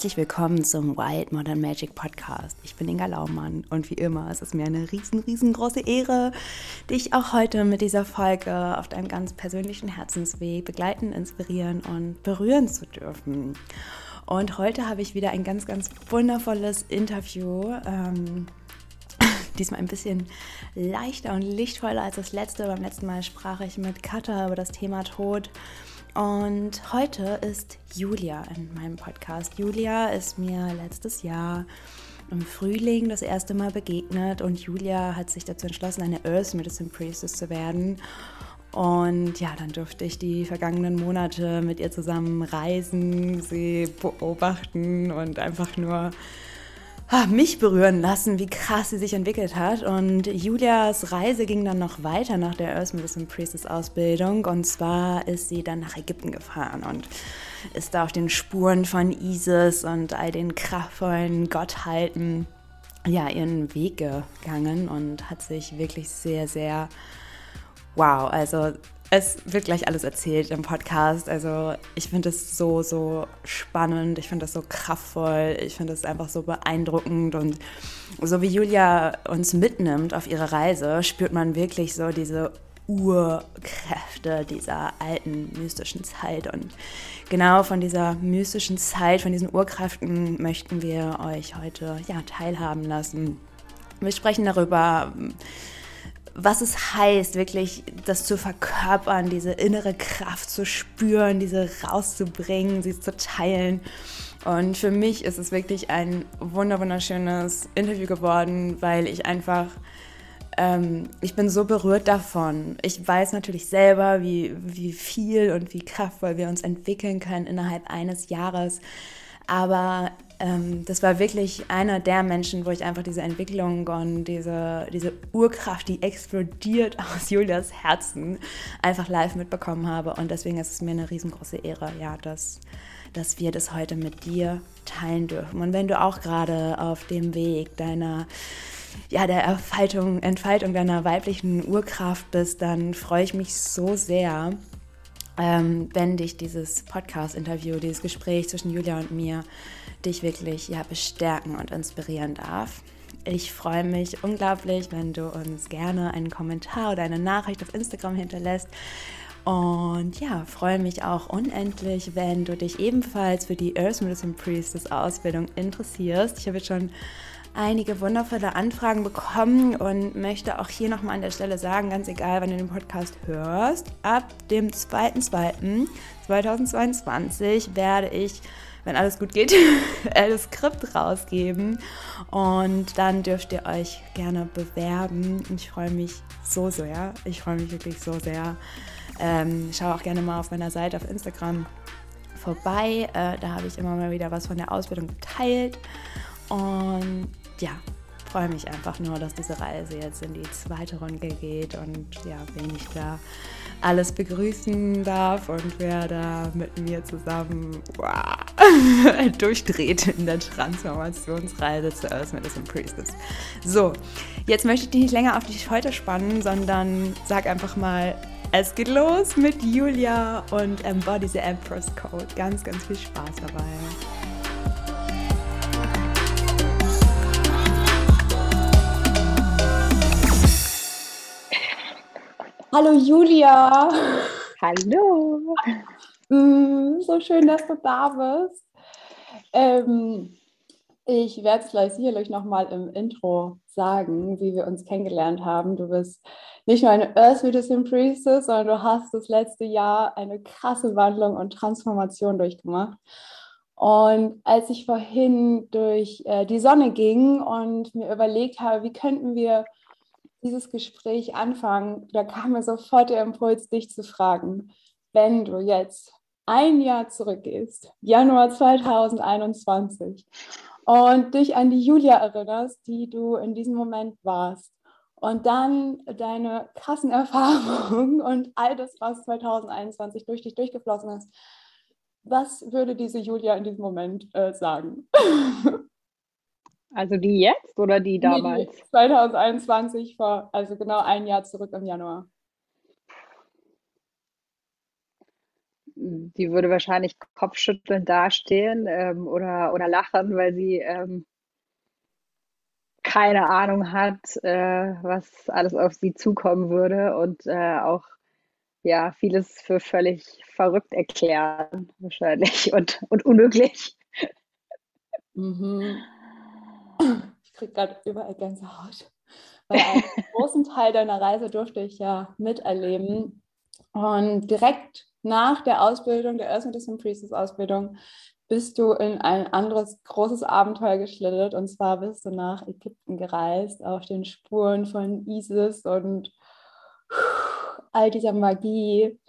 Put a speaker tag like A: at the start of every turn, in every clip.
A: Herzlich willkommen zum Wild Modern Magic Podcast. Ich bin Inga Laumann und wie immer es ist mir eine riesen, riesengroße Ehre, dich auch heute mit dieser Folge auf deinem ganz persönlichen Herzensweg begleiten, inspirieren und berühren zu dürfen. Und heute habe ich wieder ein ganz, ganz wundervolles Interview. Ähm, diesmal ein bisschen leichter und lichtvoller als das letzte. Beim letzten Mal sprach ich mit Katha über das Thema Tod. Und heute ist Julia in meinem Podcast. Julia ist mir letztes Jahr im Frühling das erste Mal begegnet und Julia hat sich dazu entschlossen, eine Earth Medicine Priestess zu werden. Und ja, dann durfte ich die vergangenen Monate mit ihr zusammen reisen, sie beobachten und einfach nur mich berühren lassen, wie krass sie sich entwickelt hat. Und Julias Reise ging dann noch weiter nach der Earth Medicine Priestess Ausbildung. Und zwar ist sie dann nach Ägypten gefahren und ist da auf den Spuren von Isis und all den kraftvollen Gottheiten ja, ihren Weg gegangen und hat sich wirklich sehr, sehr wow, also es wird gleich alles erzählt im Podcast. Also ich finde es so, so spannend. Ich finde es so kraftvoll. Ich finde es einfach so beeindruckend. Und so wie Julia uns mitnimmt auf ihre Reise, spürt man wirklich so diese Urkräfte dieser alten mystischen Zeit. Und genau von dieser mystischen Zeit, von diesen Urkräften möchten wir euch heute ja, teilhaben lassen. Wir sprechen darüber, was es heißt, wirklich das zu verkörpern, diese innere Kraft zu spüren, diese rauszubringen, sie zu teilen. Und für mich ist es wirklich ein wunderschönes Interview geworden, weil ich einfach, ähm, ich bin so berührt davon. Ich weiß natürlich selber, wie, wie viel und wie kraftvoll wir uns entwickeln können innerhalb eines Jahres. Aber ähm, das war wirklich einer der Menschen, wo ich einfach diese Entwicklung und diese, diese Urkraft, die explodiert aus Julias Herzen, einfach live mitbekommen habe. Und deswegen ist es mir eine riesengroße Ehre, ja, dass, dass wir das heute mit dir teilen dürfen. Und wenn du auch gerade auf dem Weg deiner ja, der Erfaltung, Entfaltung deiner weiblichen Urkraft bist, dann freue ich mich so sehr, ähm, wenn dich dieses Podcast-Interview, dieses Gespräch zwischen Julia und mir dich wirklich ja, bestärken und inspirieren darf. Ich freue mich unglaublich, wenn du uns gerne einen Kommentar oder eine Nachricht auf Instagram hinterlässt. Und ja, freue mich auch unendlich, wenn du dich ebenfalls für die Earth Medicine Priestess Ausbildung interessierst. Ich habe jetzt schon einige wundervolle Anfragen bekommen und möchte auch hier nochmal an der Stelle sagen, ganz egal, wann du den Podcast hörst, ab dem 2.2.2022 werde ich wenn alles gut geht, das Skript rausgeben. Und dann dürft ihr euch gerne bewerben. Ich freue mich so sehr. Ich freue mich wirklich so sehr. Ähm, schau auch gerne mal auf meiner Seite auf Instagram vorbei. Äh, da habe ich immer mal wieder was von der Ausbildung geteilt. Und ja, freue mich einfach nur, dass diese Reise jetzt in die zweite Runde geht und ja, wen ich da alles begrüßen darf und wer da mit mir zusammen wow, durchdreht in der Transformationsreise zur Earth Medicine Priestess. So, jetzt möchte ich dich nicht länger auf die Folter spannen, sondern sag einfach mal, es geht los mit Julia und Embody the Empress Code. Ganz, ganz viel Spaß dabei. Hallo Julia.
B: Hallo.
A: Mm, so schön, dass du da bist. Ähm, ich werde es gleich sicherlich nochmal im Intro sagen, wie wir uns kennengelernt haben. Du bist nicht nur eine Earth Medicine Priestess, sondern du hast das letzte Jahr eine krasse Wandlung und Transformation durchgemacht. Und als ich vorhin durch äh, die Sonne ging und mir überlegt habe, wie könnten wir dieses Gespräch anfangen, da kam mir sofort der Impuls, dich zu fragen, wenn du jetzt ein Jahr zurückgehst, Januar 2021, und dich an die Julia erinnerst, die du in diesem Moment warst, und dann deine krassen Erfahrungen und all das, was 2021 durch dich durchgeflossen ist, was würde diese Julia in diesem Moment äh, sagen?
B: Also die jetzt oder die damals?
A: Nee, 2021, vor, also genau ein Jahr zurück im Januar.
B: die würde wahrscheinlich kopfschüttelnd dastehen ähm, oder, oder lachen, weil sie ähm, keine Ahnung hat, äh, was alles auf sie zukommen würde und äh, auch ja vieles für völlig verrückt erklären wahrscheinlich und, und unmöglich.
A: Mhm. Ich kriege gerade überall Gänsehaut. Weil einen großen Teil deiner Reise durfte ich ja miterleben. Und direkt nach der Ausbildung, der Earth Medicine Priestess Ausbildung, bist du in ein anderes großes Abenteuer geschlittert. Und zwar bist du nach Ägypten gereist, auf den Spuren von Isis und all dieser Magie.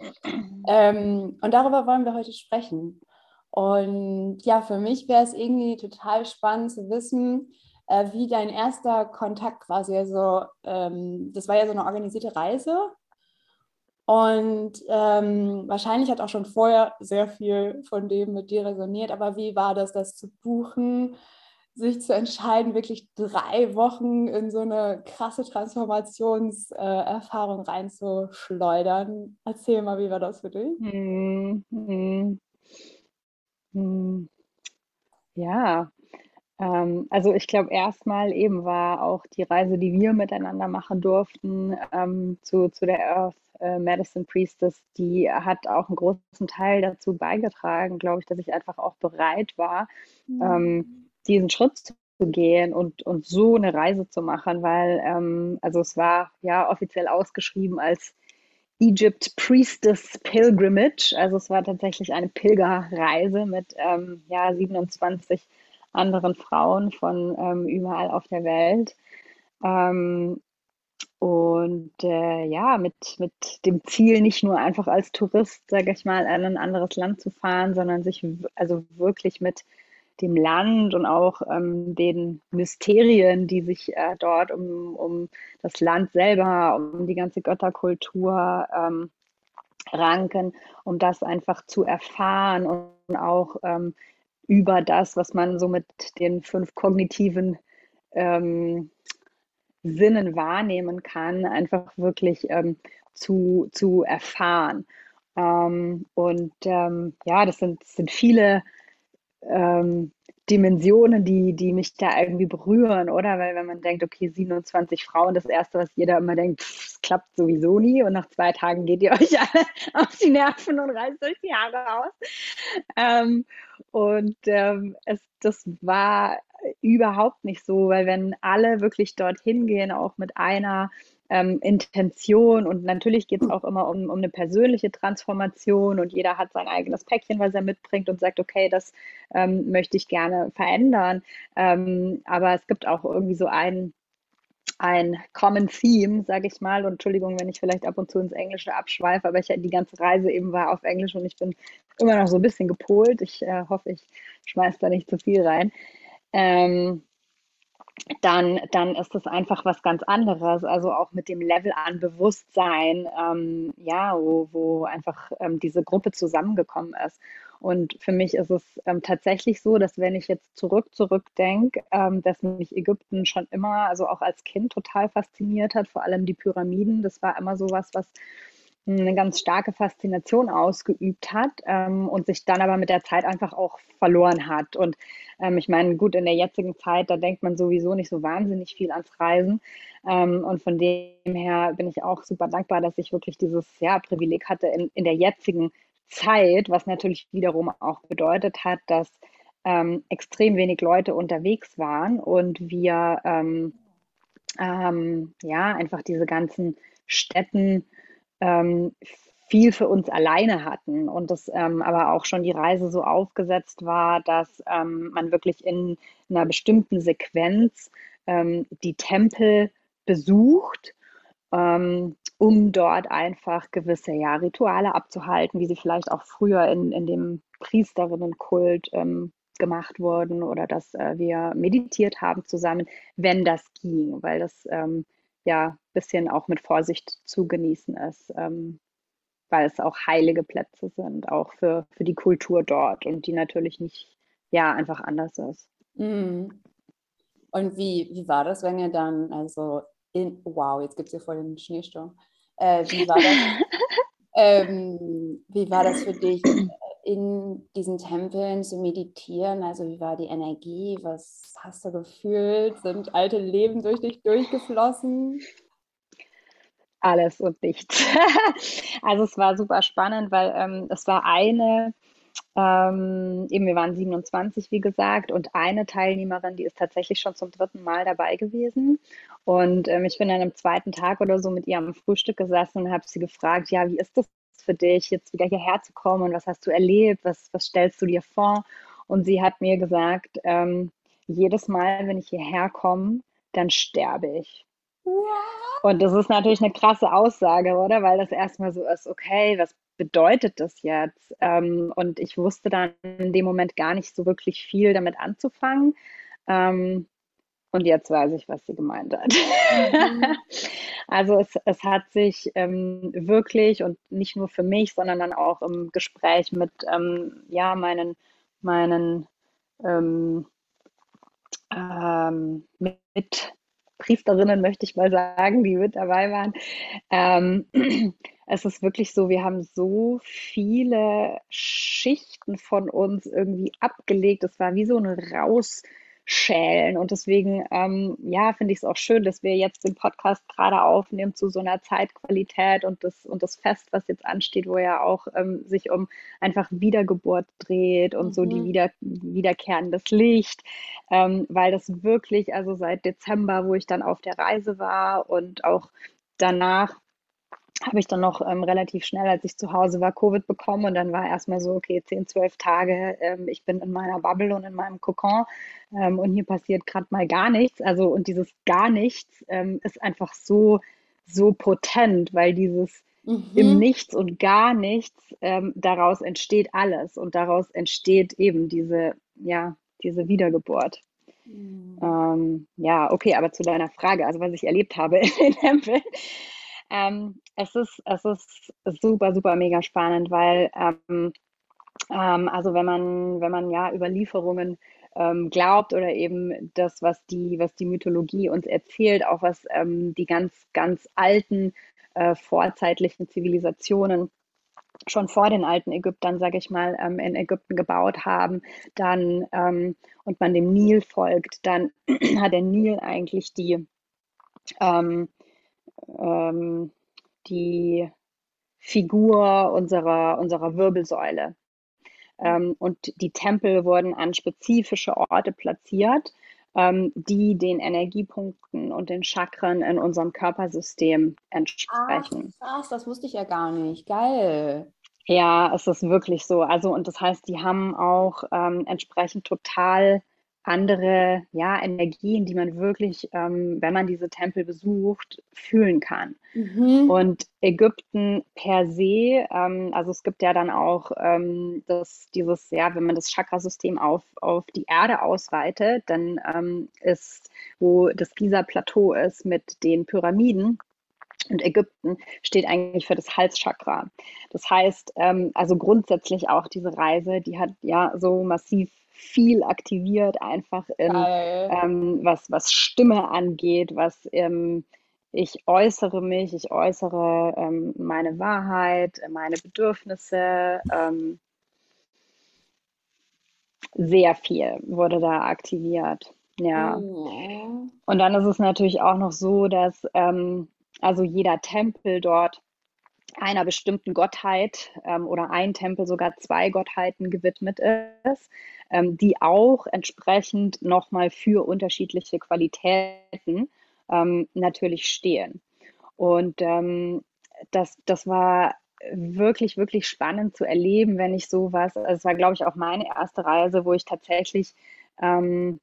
A: Ähm, und darüber wollen wir heute sprechen. Und ja, für mich wäre es irgendwie total spannend zu wissen, äh, wie dein erster Kontakt quasi, also ähm, das war ja so eine organisierte Reise und ähm, wahrscheinlich hat auch schon vorher sehr viel von dem mit dir resoniert, aber wie war das, das zu buchen, sich zu entscheiden, wirklich drei Wochen in so eine krasse Transformationserfahrung äh, reinzuschleudern? Erzähl mal, wie war das für dich? Hm, hm,
B: hm. Ja, ähm, also ich glaube, erstmal eben war auch die Reise, die wir miteinander machen durften, ähm, zu, zu der Earth äh, Medicine Priestess, die hat auch einen großen Teil dazu beigetragen, glaube ich, dass ich einfach auch bereit war, mhm. ähm, diesen Schritt zu gehen und, und so eine Reise zu machen, weil ähm, also es war ja offiziell ausgeschrieben als Egypt Priestess Pilgrimage. Also es war tatsächlich eine Pilgerreise mit ähm, ja, 27 anderen Frauen von ähm, überall auf der Welt. Ähm, und äh, ja, mit, mit dem Ziel, nicht nur einfach als Tourist, sage ich mal, in ein anderes Land zu fahren, sondern sich also wirklich mit dem Land und auch ähm, den Mysterien, die sich äh, dort um, um das Land selber, um die ganze Götterkultur ähm, ranken, um das einfach zu erfahren und auch ähm, über das, was man so mit den fünf kognitiven ähm, Sinnen wahrnehmen kann, einfach wirklich ähm, zu, zu erfahren. Ähm, und ja, das sind, das sind viele ähm, Dimensionen, die, die mich da irgendwie berühren, oder? Weil wenn man denkt, okay, 27 Frauen, das Erste, was jeder immer denkt, es klappt sowieso nie und nach zwei Tagen geht ihr euch alle auf die Nerven und reißt euch die Haare aus. Ähm, und ähm, es, das war überhaupt nicht so, weil wenn alle wirklich dorthin gehen, auch mit einer ähm, Intention und natürlich geht es auch immer um, um eine persönliche Transformation und jeder hat sein eigenes Päckchen, was er mitbringt und sagt, okay, das ähm, möchte ich gerne verändern. Ähm, aber es gibt auch irgendwie so ein, ein Common Theme, sage ich mal. Und Entschuldigung, wenn ich vielleicht ab und zu ins Englische abschweife, aber ich die ganze Reise eben war auf Englisch und ich bin immer noch so ein bisschen gepolt. Ich äh, hoffe, ich schmeiße da nicht zu viel rein. Ähm, dann, dann ist das einfach was ganz anderes. Also auch mit dem Level an Bewusstsein, ähm, ja, wo, wo einfach ähm, diese Gruppe zusammengekommen ist. Und für mich ist es ähm, tatsächlich so, dass wenn ich jetzt zurück, zurückdenke, ähm, dass mich Ägypten schon immer, also auch als Kind total fasziniert hat, vor allem die Pyramiden. Das war immer so was, was eine ganz starke Faszination ausgeübt hat ähm, und sich dann aber mit der Zeit einfach auch verloren hat. Und ähm, ich meine, gut, in der jetzigen Zeit, da denkt man sowieso nicht so wahnsinnig viel ans Reisen. Ähm, und von dem her bin ich auch super dankbar, dass ich wirklich dieses ja, Privileg hatte in, in der jetzigen Zeit, was natürlich wiederum auch bedeutet hat, dass ähm, extrem wenig Leute unterwegs waren und wir ähm, ähm, ja einfach diese ganzen Städten ähm, viel für uns alleine hatten. Und das ähm, aber auch schon die Reise so aufgesetzt war, dass ähm, man wirklich in einer bestimmten Sequenz ähm, die Tempel besucht, ähm, um dort einfach gewisse ja, Rituale abzuhalten, wie sie vielleicht auch früher in, in dem Priesterinnenkult ähm, gemacht wurden oder dass äh, wir meditiert haben zusammen, wenn das ging, weil das ähm, ja ein bisschen auch mit Vorsicht zu genießen ist, ähm, weil es auch heilige Plätze sind, auch für, für die Kultur dort und die natürlich nicht, ja, einfach anders ist.
A: Mhm. Und wie, wie war das, wenn ihr dann, also in, wow, jetzt gibt es hier voll den Schneesturm. Äh, wie war das, ähm, wie war das für dich, in diesen Tempeln zu meditieren? Also wie war die Energie? Was hast du gefühlt? Sind alte Leben durch dich durchgeflossen?
B: Alles und nichts. also es war super spannend, weil ähm, es war eine ähm, eben, wir waren 27, wie gesagt, und eine Teilnehmerin, die ist tatsächlich schon zum dritten Mal dabei gewesen. Und ähm, ich bin dann am zweiten Tag oder so mit ihr am Frühstück gesessen und habe sie gefragt, ja, wie ist das für dich, jetzt wieder hierher zu kommen und was hast du erlebt, was, was stellst du dir vor? Und sie hat mir gesagt, ähm, jedes Mal, wenn ich hierher komme, dann sterbe ich. Und das ist natürlich eine krasse Aussage, oder? Weil das erstmal so ist, okay, was bedeutet das jetzt? Ähm, und ich wusste dann in dem Moment gar nicht so wirklich viel damit anzufangen. Ähm, und jetzt weiß ich, was sie gemeint hat. Mhm. also es, es hat sich ähm, wirklich und nicht nur für mich, sondern dann auch im Gespräch mit ähm, ja, meinen, meinen ähm, ähm, mit Priesterinnen, möchte ich mal sagen, die mit dabei waren. Ähm, es ist wirklich so, wir haben so viele Schichten von uns irgendwie abgelegt. Es war wie so ein Raus schälen. Und deswegen, ähm, ja, finde ich es auch schön, dass wir jetzt den Podcast gerade aufnehmen zu so einer Zeitqualität und das, und das Fest, was jetzt ansteht, wo ja auch ähm, sich um einfach Wiedergeburt dreht und mhm. so die mhm. wieder, wiederkehrendes Licht, ähm, weil das wirklich, also seit Dezember, wo ich dann auf der Reise war und auch danach habe ich dann noch ähm, relativ schnell, als ich zu Hause war, Covid bekommen und dann war erstmal so, okay, 10, 12 Tage, ähm, ich bin in meiner Bubble und in meinem Kokon ähm, und hier passiert gerade mal gar nichts. Also und dieses gar nichts ähm, ist einfach so, so potent, weil dieses mhm. im Nichts und gar nichts, ähm, daraus entsteht alles und daraus entsteht eben diese, ja, diese Wiedergeburt. Mhm. Ähm, ja, okay, aber zu deiner Frage, also was ich erlebt habe in den Tempeln. Ähm, es, ist, es ist super, super mega spannend, weil ähm, ähm, also wenn man, wenn man ja Überlieferungen ähm, glaubt oder eben das, was die, was die Mythologie uns erzählt, auch was ähm, die ganz, ganz alten äh, vorzeitlichen Zivilisationen schon vor den alten Ägyptern, sage ich mal, ähm, in Ägypten gebaut haben, dann ähm, und man dem Nil folgt, dann hat der Nil eigentlich die ähm, die Figur unserer, unserer Wirbelsäule. Ähm, und die Tempel wurden an spezifische Orte platziert, ähm, die den Energiepunkten und den Chakren in unserem Körpersystem entsprechen.
A: Ach, krass, das wusste ich ja gar nicht. Geil.
B: Ja, es ist wirklich so. Also, und das heißt, die haben auch ähm, entsprechend total andere ja, Energien, die man wirklich, ähm, wenn man diese Tempel besucht, fühlen kann. Mhm. Und Ägypten per se, ähm, also es gibt ja dann auch ähm, das, dieses, ja, wenn man das Chakrasystem auf, auf die Erde ausweitet, dann ähm, ist, wo das Giza-Plateau ist mit den Pyramiden, und Ägypten steht eigentlich für das Halschakra. Das heißt, ähm, also grundsätzlich auch diese Reise, die hat ja so massiv viel aktiviert, einfach in, ähm, was, was Stimme angeht, was ähm, ich äußere mich, ich äußere ähm, meine Wahrheit, meine Bedürfnisse. Ähm, sehr viel wurde da aktiviert. Ja. Mhm. Und dann ist es natürlich auch noch so, dass ähm, also jeder Tempel dort einer bestimmten Gottheit ähm, oder ein Tempel sogar zwei Gottheiten gewidmet ist, ähm, die auch entsprechend nochmal für unterschiedliche Qualitäten ähm, natürlich stehen. Und ähm, das, das war wirklich, wirklich spannend zu erleben, wenn ich sowas, also es war, glaube ich, auch meine erste Reise, wo ich tatsächlich ähm,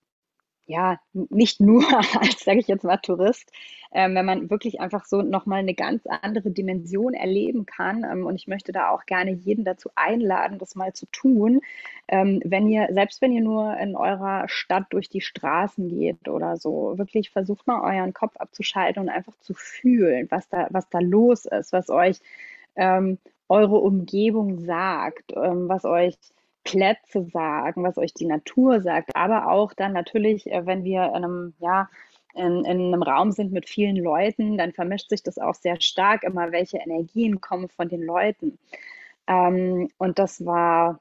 B: ja, nicht nur als, sage ich jetzt mal, Tourist, ähm, wenn man wirklich einfach so nochmal eine ganz andere Dimension erleben kann. Ähm, und ich möchte da auch gerne jeden dazu einladen, das mal zu tun. Ähm, wenn ihr, selbst wenn ihr nur in eurer Stadt durch die Straßen geht oder so, wirklich versucht mal euren Kopf abzuschalten und einfach zu fühlen, was da, was da los ist, was euch ähm, eure Umgebung sagt, ähm, was euch Plätze sagen, was euch die Natur sagt, aber auch dann natürlich, äh, wenn wir in einem, ja, in, in einem Raum sind mit vielen Leuten, dann vermischt sich das auch sehr stark immer, welche Energien kommen von den Leuten. Ähm, und das war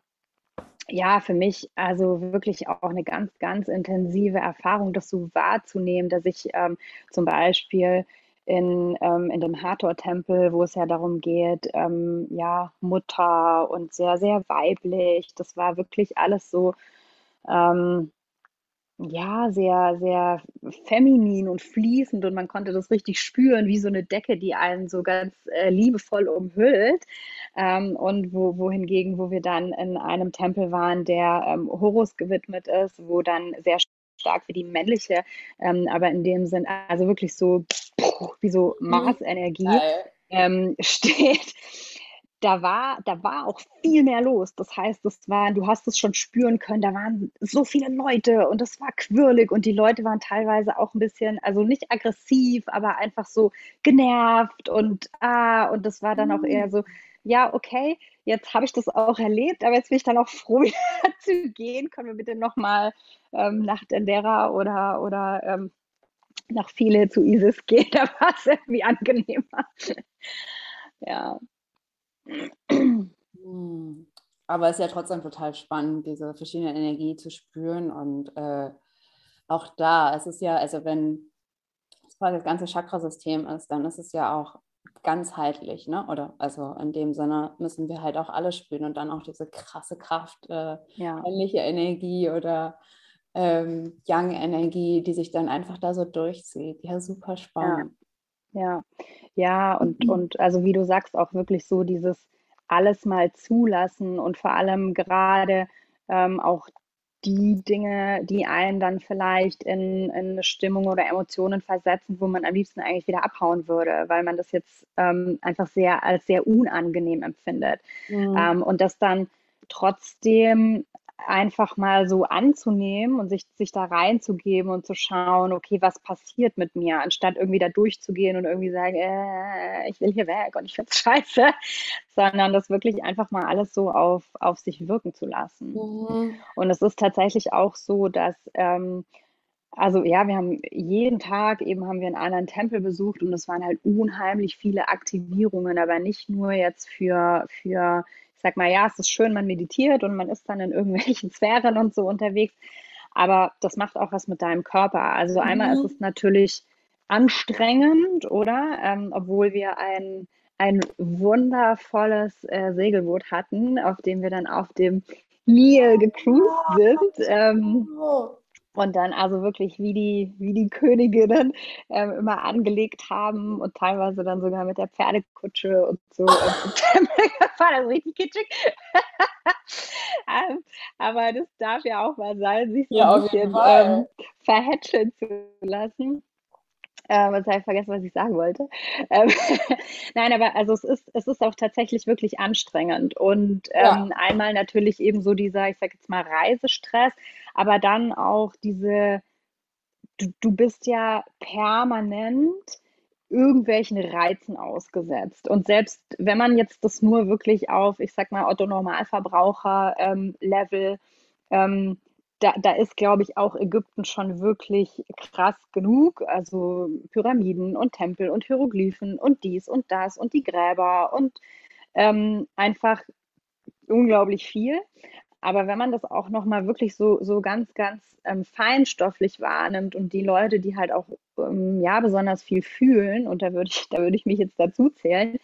B: ja für mich also wirklich auch eine ganz, ganz intensive Erfahrung, das so wahrzunehmen, dass ich ähm, zum Beispiel in, ähm, in dem Hathor-Tempel, wo es ja darum geht, ähm, ja, Mutter und sehr, sehr weiblich. Das war wirklich alles so, ähm, ja, sehr, sehr feminin und fließend und man konnte das richtig spüren, wie so eine Decke, die einen so ganz äh, liebevoll umhüllt. Ähm, und wo, wohingegen, wo wir dann in einem Tempel waren, der ähm, Horus gewidmet ist, wo dann sehr stark für die männliche, ähm, aber in dem Sinn, also wirklich so wie so mhm. Marsenergie ähm, steht da war, da war auch viel mehr los. Das heißt, das war, du hast es schon spüren können, da waren so viele Leute und es war quirlig und die Leute waren teilweise auch ein bisschen, also nicht aggressiv, aber einfach so genervt und ah, und das war dann auch eher mhm. so, ja, okay, jetzt habe ich das auch erlebt, aber jetzt bin ich dann auch froh, wieder zu gehen. Können wir bitte nochmal ähm, nach Dendera oder, oder ähm, nach viele zu Isis gehen? Da war es irgendwie angenehmer. ja.
A: Hm. Aber es ist ja trotzdem total spannend, diese verschiedene Energie zu spüren. Und äh, auch da, es ist ja, also wenn das ganze Chakrasystem ist, dann ist es ja auch ganzheitlich, ne? Oder also in dem Sinne müssen wir halt auch alle spüren und dann auch diese krasse Kraft, äh, ja. männliche Energie oder ähm, Young-Energie, die sich dann einfach da so durchzieht. Ja, super spannend.
B: Ja, ja, und, mhm. und also wie du sagst, auch wirklich so dieses alles mal zulassen und vor allem gerade ähm, auch die Dinge, die einen dann vielleicht in, in, eine Stimmung oder Emotionen versetzen, wo man am liebsten eigentlich wieder abhauen würde, weil man das jetzt ähm, einfach sehr als sehr unangenehm empfindet. Mhm. Ähm, und das dann trotzdem einfach mal so anzunehmen und sich, sich da reinzugeben und zu schauen, okay, was passiert mit mir, anstatt irgendwie da durchzugehen und irgendwie sagen, äh, ich will hier weg und ich finde es scheiße, sondern das wirklich einfach mal alles so auf, auf sich wirken zu lassen. Mhm. Und es ist tatsächlich auch so, dass ähm, also ja, wir haben jeden Tag eben haben wir einen anderen Tempel besucht und es waren halt unheimlich viele Aktivierungen, aber nicht nur jetzt für, für ich sag mal, ja, es ist schön, man meditiert und man ist dann in irgendwelchen Sphären und so unterwegs, aber das macht auch was mit deinem Körper. Also einmal ist mhm. es natürlich anstrengend, oder? Ähm, obwohl wir ein, ein wundervolles äh, Segelboot hatten, auf dem wir dann auf dem Nil gecruised sind. Ähm, oh und dann also wirklich wie die, wie die Königinnen ähm, immer angelegt haben und teilweise dann sogar mit der Pferdekutsche und so war das richtig kitschig. ähm, aber das darf ja auch mal sein, sich so ja, ein bisschen ähm, verhätscheln zu lassen. Ähm, jetzt habe ich vergessen, was ich sagen wollte. Ähm, Nein, aber also es ist, es ist auch tatsächlich wirklich anstrengend. Und ähm, ja. einmal natürlich eben so dieser, ich sage jetzt mal, Reisestress, aber dann auch diese, du, du bist ja permanent irgendwelchen Reizen ausgesetzt. Und selbst wenn man jetzt das nur wirklich auf, ich sag mal, Otto-Normalverbraucher-Level ähm, da, da ist, glaube ich, auch Ägypten schon wirklich krass genug. Also Pyramiden und Tempel und Hieroglyphen und dies und das und die Gräber und ähm, einfach unglaublich viel. Aber wenn man das auch nochmal wirklich so, so ganz, ganz ähm, feinstofflich wahrnimmt und die Leute, die halt auch ähm, ja besonders viel fühlen, und da würde ich, da würde ich mich jetzt dazu zählen,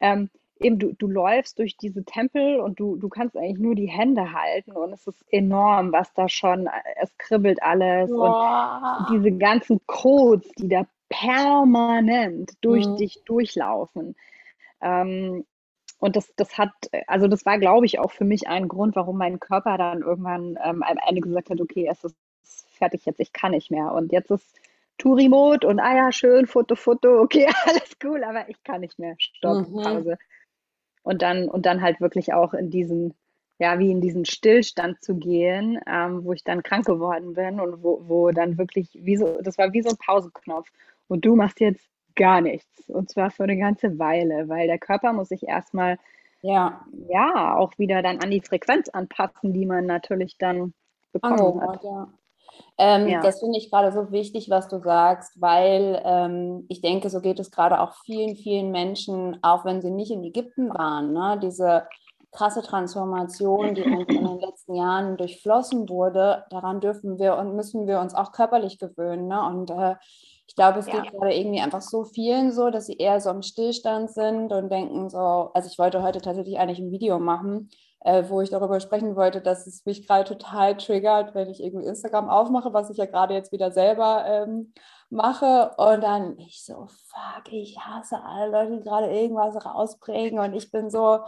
B: ähm, eben du, du läufst durch diese Tempel und du, du kannst eigentlich nur die Hände halten und es ist enorm, was da schon, es kribbelt alles wow. und diese ganzen Codes, die da permanent durch mhm. dich durchlaufen. Ähm, und das, das hat, also das war, glaube ich, auch für mich ein Grund, warum mein Körper dann irgendwann ähm, am Ende gesagt hat, okay, es ist fertig jetzt, ich kann nicht mehr. Und jetzt ist Touri-Mode und ah ja, schön, Foto, Foto, okay, alles cool, aber ich kann nicht mehr. Stopp, mhm. Pause und dann, und dann halt wirklich auch in diesen, ja, wie in diesen Stillstand zu gehen, ähm, wo ich dann krank geworden bin und wo, wo dann wirklich, wie so, das war wie so ein Pausenknopf. Und du machst jetzt gar nichts. Und zwar für eine ganze Weile, weil der Körper muss sich erstmal ja. ja auch wieder dann an die Frequenz anpassen, die man natürlich dann bekommen oh, hat. Ja.
A: Ähm, ja. Das finde ich gerade so wichtig, was du sagst, weil ähm, ich denke, so geht es gerade auch vielen, vielen Menschen, auch wenn sie nicht in Ägypten waren. Ne? Diese krasse Transformation, die in den letzten Jahren durchflossen wurde, daran dürfen wir und müssen wir uns auch körperlich gewöhnen. Ne? Und äh, ich glaube, es ja. geht gerade irgendwie einfach so vielen so, dass sie eher so im Stillstand sind und denken so, also ich wollte heute tatsächlich eigentlich ein Video machen, äh, wo ich darüber sprechen wollte, dass es mich gerade total triggert, wenn ich irgendwie Instagram aufmache, was ich ja gerade jetzt wieder selber ähm, mache und dann ich so, fuck, ich hasse alle Leute, die gerade irgendwas rausbringen und ich bin so,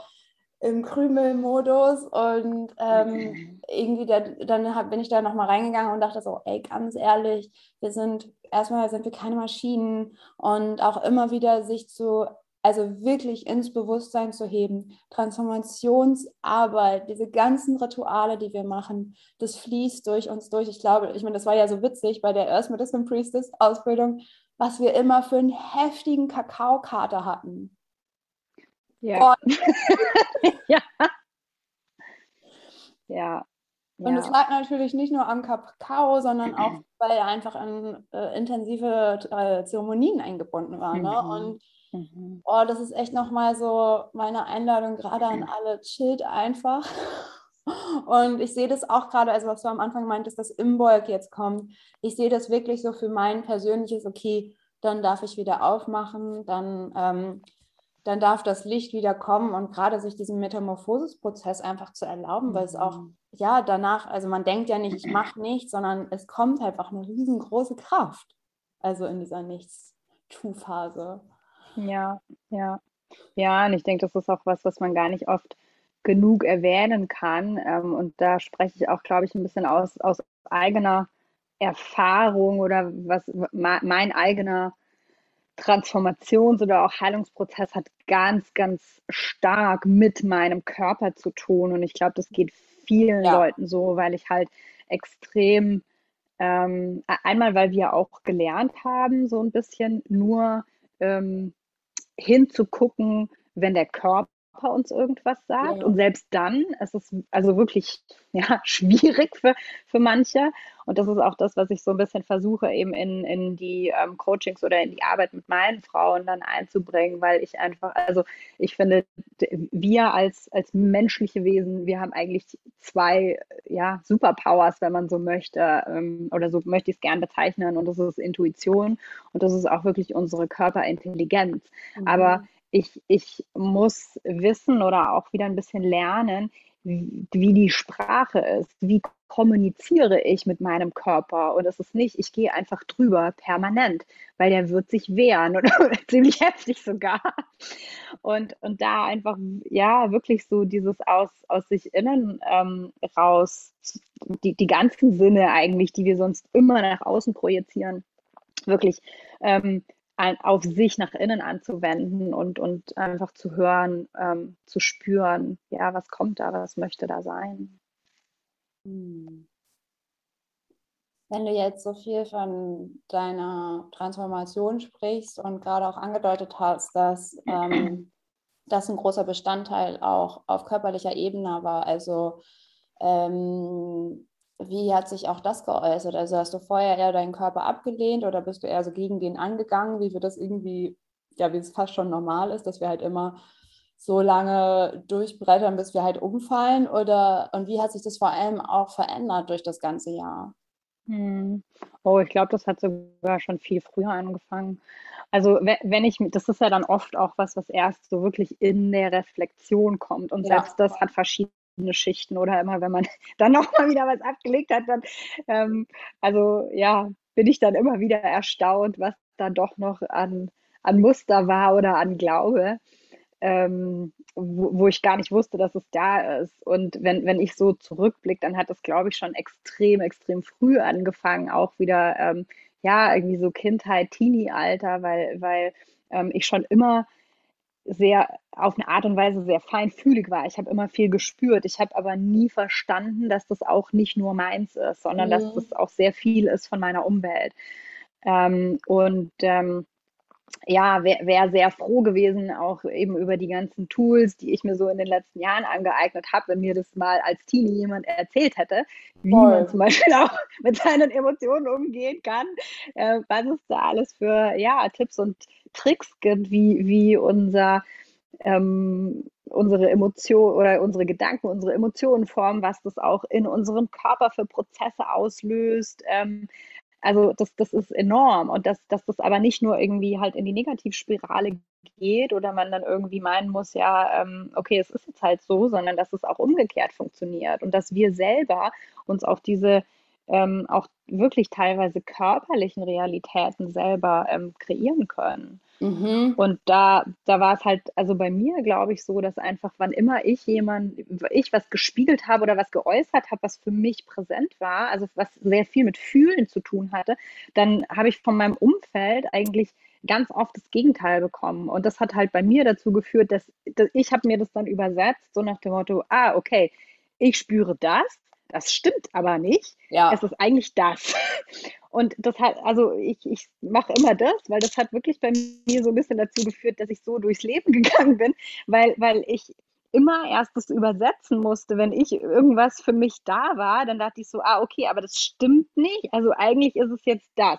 A: im Krümelmodus und ähm, irgendwie da, dann hab, bin ich da nochmal reingegangen und dachte so, ey, ganz ehrlich, wir sind, erstmal sind wir keine Maschinen und auch immer wieder sich zu, also wirklich ins Bewusstsein zu heben, Transformationsarbeit, diese ganzen Rituale, die wir machen, das fließt durch uns durch. Ich glaube, ich meine, das war ja so witzig bei der Earth Medicine Priestess Ausbildung, was wir immer für einen heftigen Kakaokater hatten.
B: Ja. ja. Ja.
A: Und es lag natürlich nicht nur am Kakao, sondern auch, weil er einfach in äh, intensive äh, Zeremonien eingebunden war. Ne? Mhm. Und mhm. oh, das ist echt nochmal so meine Einladung gerade an alle, chillt einfach. Und ich sehe das auch gerade, also was du am Anfang meintest, dass Imbolg jetzt kommt. Ich sehe das wirklich so für mein persönliches, okay, dann darf ich wieder aufmachen, dann ähm, dann darf das Licht wieder kommen und gerade sich diesen Metamorphosisprozess einfach zu erlauben, weil es auch, mhm. ja, danach, also man denkt ja nicht, ich mache nichts, sondern es kommt halt auch eine riesengroße Kraft, also in dieser Nichts-Tu-Phase.
B: Ja, ja. Ja, und ich denke, das ist auch was, was man gar nicht oft genug erwähnen kann. Ähm, und da spreche ich auch, glaube ich, ein bisschen aus, aus eigener Erfahrung oder was mein eigener Transformations- oder auch Heilungsprozess hat ganz, ganz stark mit meinem Körper zu tun. Und ich glaube, das geht vielen ja. Leuten so, weil ich halt extrem, ähm, einmal, weil wir auch gelernt haben, so ein bisschen nur ähm, hinzugucken, wenn der Körper Körper uns irgendwas sagt. Ja. Und selbst dann ist es also wirklich ja, schwierig für, für manche. Und das ist auch das, was ich so ein bisschen versuche, eben in, in die ähm, Coachings oder in die Arbeit mit meinen Frauen dann einzubringen, weil ich einfach, also ich finde, wir als, als menschliche Wesen, wir haben eigentlich zwei ja, Superpowers, wenn man so möchte, ähm, oder so möchte ich es gern bezeichnen. Und das ist Intuition und das ist auch wirklich unsere Körperintelligenz. Mhm. Aber ich, ich muss wissen oder auch wieder ein bisschen lernen, wie, die Sprache ist, wie kommuniziere ich mit meinem Körper. Und es ist nicht, ich gehe einfach drüber permanent, weil der wird sich wehren oder, ziemlich heftig sogar. Und, und da einfach, ja, wirklich so dieses aus, aus sich innen ähm, raus, die, die ganzen Sinne eigentlich, die wir sonst immer nach außen projizieren, wirklich ähm, auf sich nach innen anzuwenden und, und einfach zu hören, ähm, zu spüren, ja, was kommt da, was möchte da sein. Hm.
A: Wenn du jetzt so viel von deiner Transformation sprichst und gerade auch angedeutet hast, dass ähm, das ein großer Bestandteil auch auf körperlicher Ebene war, also ähm, wie hat sich auch das geäußert? Also hast du vorher eher deinen Körper abgelehnt oder bist du eher so gegen den angegangen, wie wir das irgendwie, ja, wie es fast schon normal ist, dass wir halt immer so lange durchbrettern, bis wir halt umfallen? Oder und wie hat sich das vor allem auch verändert durch das ganze Jahr?
B: Hm. Oh, ich glaube, das hat sogar schon viel früher angefangen. Also wenn ich, das ist ja dann oft auch was, was erst so wirklich in der Reflexion kommt. Und ja. selbst das hat verschiedene Schichten oder immer, wenn man dann nochmal wieder was abgelegt hat, dann, ähm, also ja, bin ich dann immer wieder erstaunt, was da doch noch an, an Muster war oder an Glaube, ähm, wo, wo, ich gar nicht wusste, dass es da ist. Und wenn, wenn ich so zurückblicke, dann hat das, glaube ich, schon extrem, extrem früh angefangen, auch wieder, ähm, ja, irgendwie so Kindheit, Teenie-Alter, weil, weil ähm, ich schon immer sehr auf eine Art und Weise sehr feinfühlig war. Ich habe immer viel gespürt. Ich habe aber nie verstanden, dass das auch nicht nur meins ist, sondern mhm. dass das auch sehr viel ist von meiner Umwelt. Ähm, und ähm, ja, wäre wär sehr froh gewesen, auch eben über die ganzen Tools, die ich mir so in den letzten Jahren angeeignet habe, wenn mir das mal als Teenie jemand erzählt hätte, wie Voll. man zum Beispiel auch mit seinen Emotionen umgehen kann, äh, was es da alles für ja, Tipps und Tricks gibt, wie, wie unser ähm, unsere Emotionen oder unsere Gedanken, unsere Emotionen formen, was das auch in unserem Körper für Prozesse auslöst, ähm, also das, das ist enorm. Und dass, dass das aber nicht nur irgendwie halt in die Negativspirale geht oder man dann irgendwie meinen muss, ja, ähm, okay, es ist jetzt halt so, sondern dass es auch umgekehrt funktioniert. Und dass wir selber uns auf diese ähm, auch wirklich teilweise körperlichen Realitäten selber ähm, kreieren können. Mhm. Und da, da war es halt, also bei mir glaube ich so, dass einfach, wann immer ich jemand, ich was gespiegelt habe oder was geäußert habe, was für mich präsent war, also was sehr viel mit Fühlen zu tun hatte, dann habe ich von meinem Umfeld eigentlich ganz oft das Gegenteil bekommen. Und das hat halt bei mir dazu geführt, dass, dass ich habe mir das dann übersetzt, so nach dem Motto, ah, okay, ich spüre das, das stimmt aber nicht. Ja. Es ist eigentlich das. Und das hat, also ich, ich mache immer das, weil das hat wirklich bei mir so ein bisschen dazu geführt, dass ich so durchs Leben gegangen bin, weil, weil ich immer erst das übersetzen musste, wenn ich irgendwas für mich da war, dann dachte ich so, ah, okay, aber das stimmt nicht. Also eigentlich ist es jetzt das.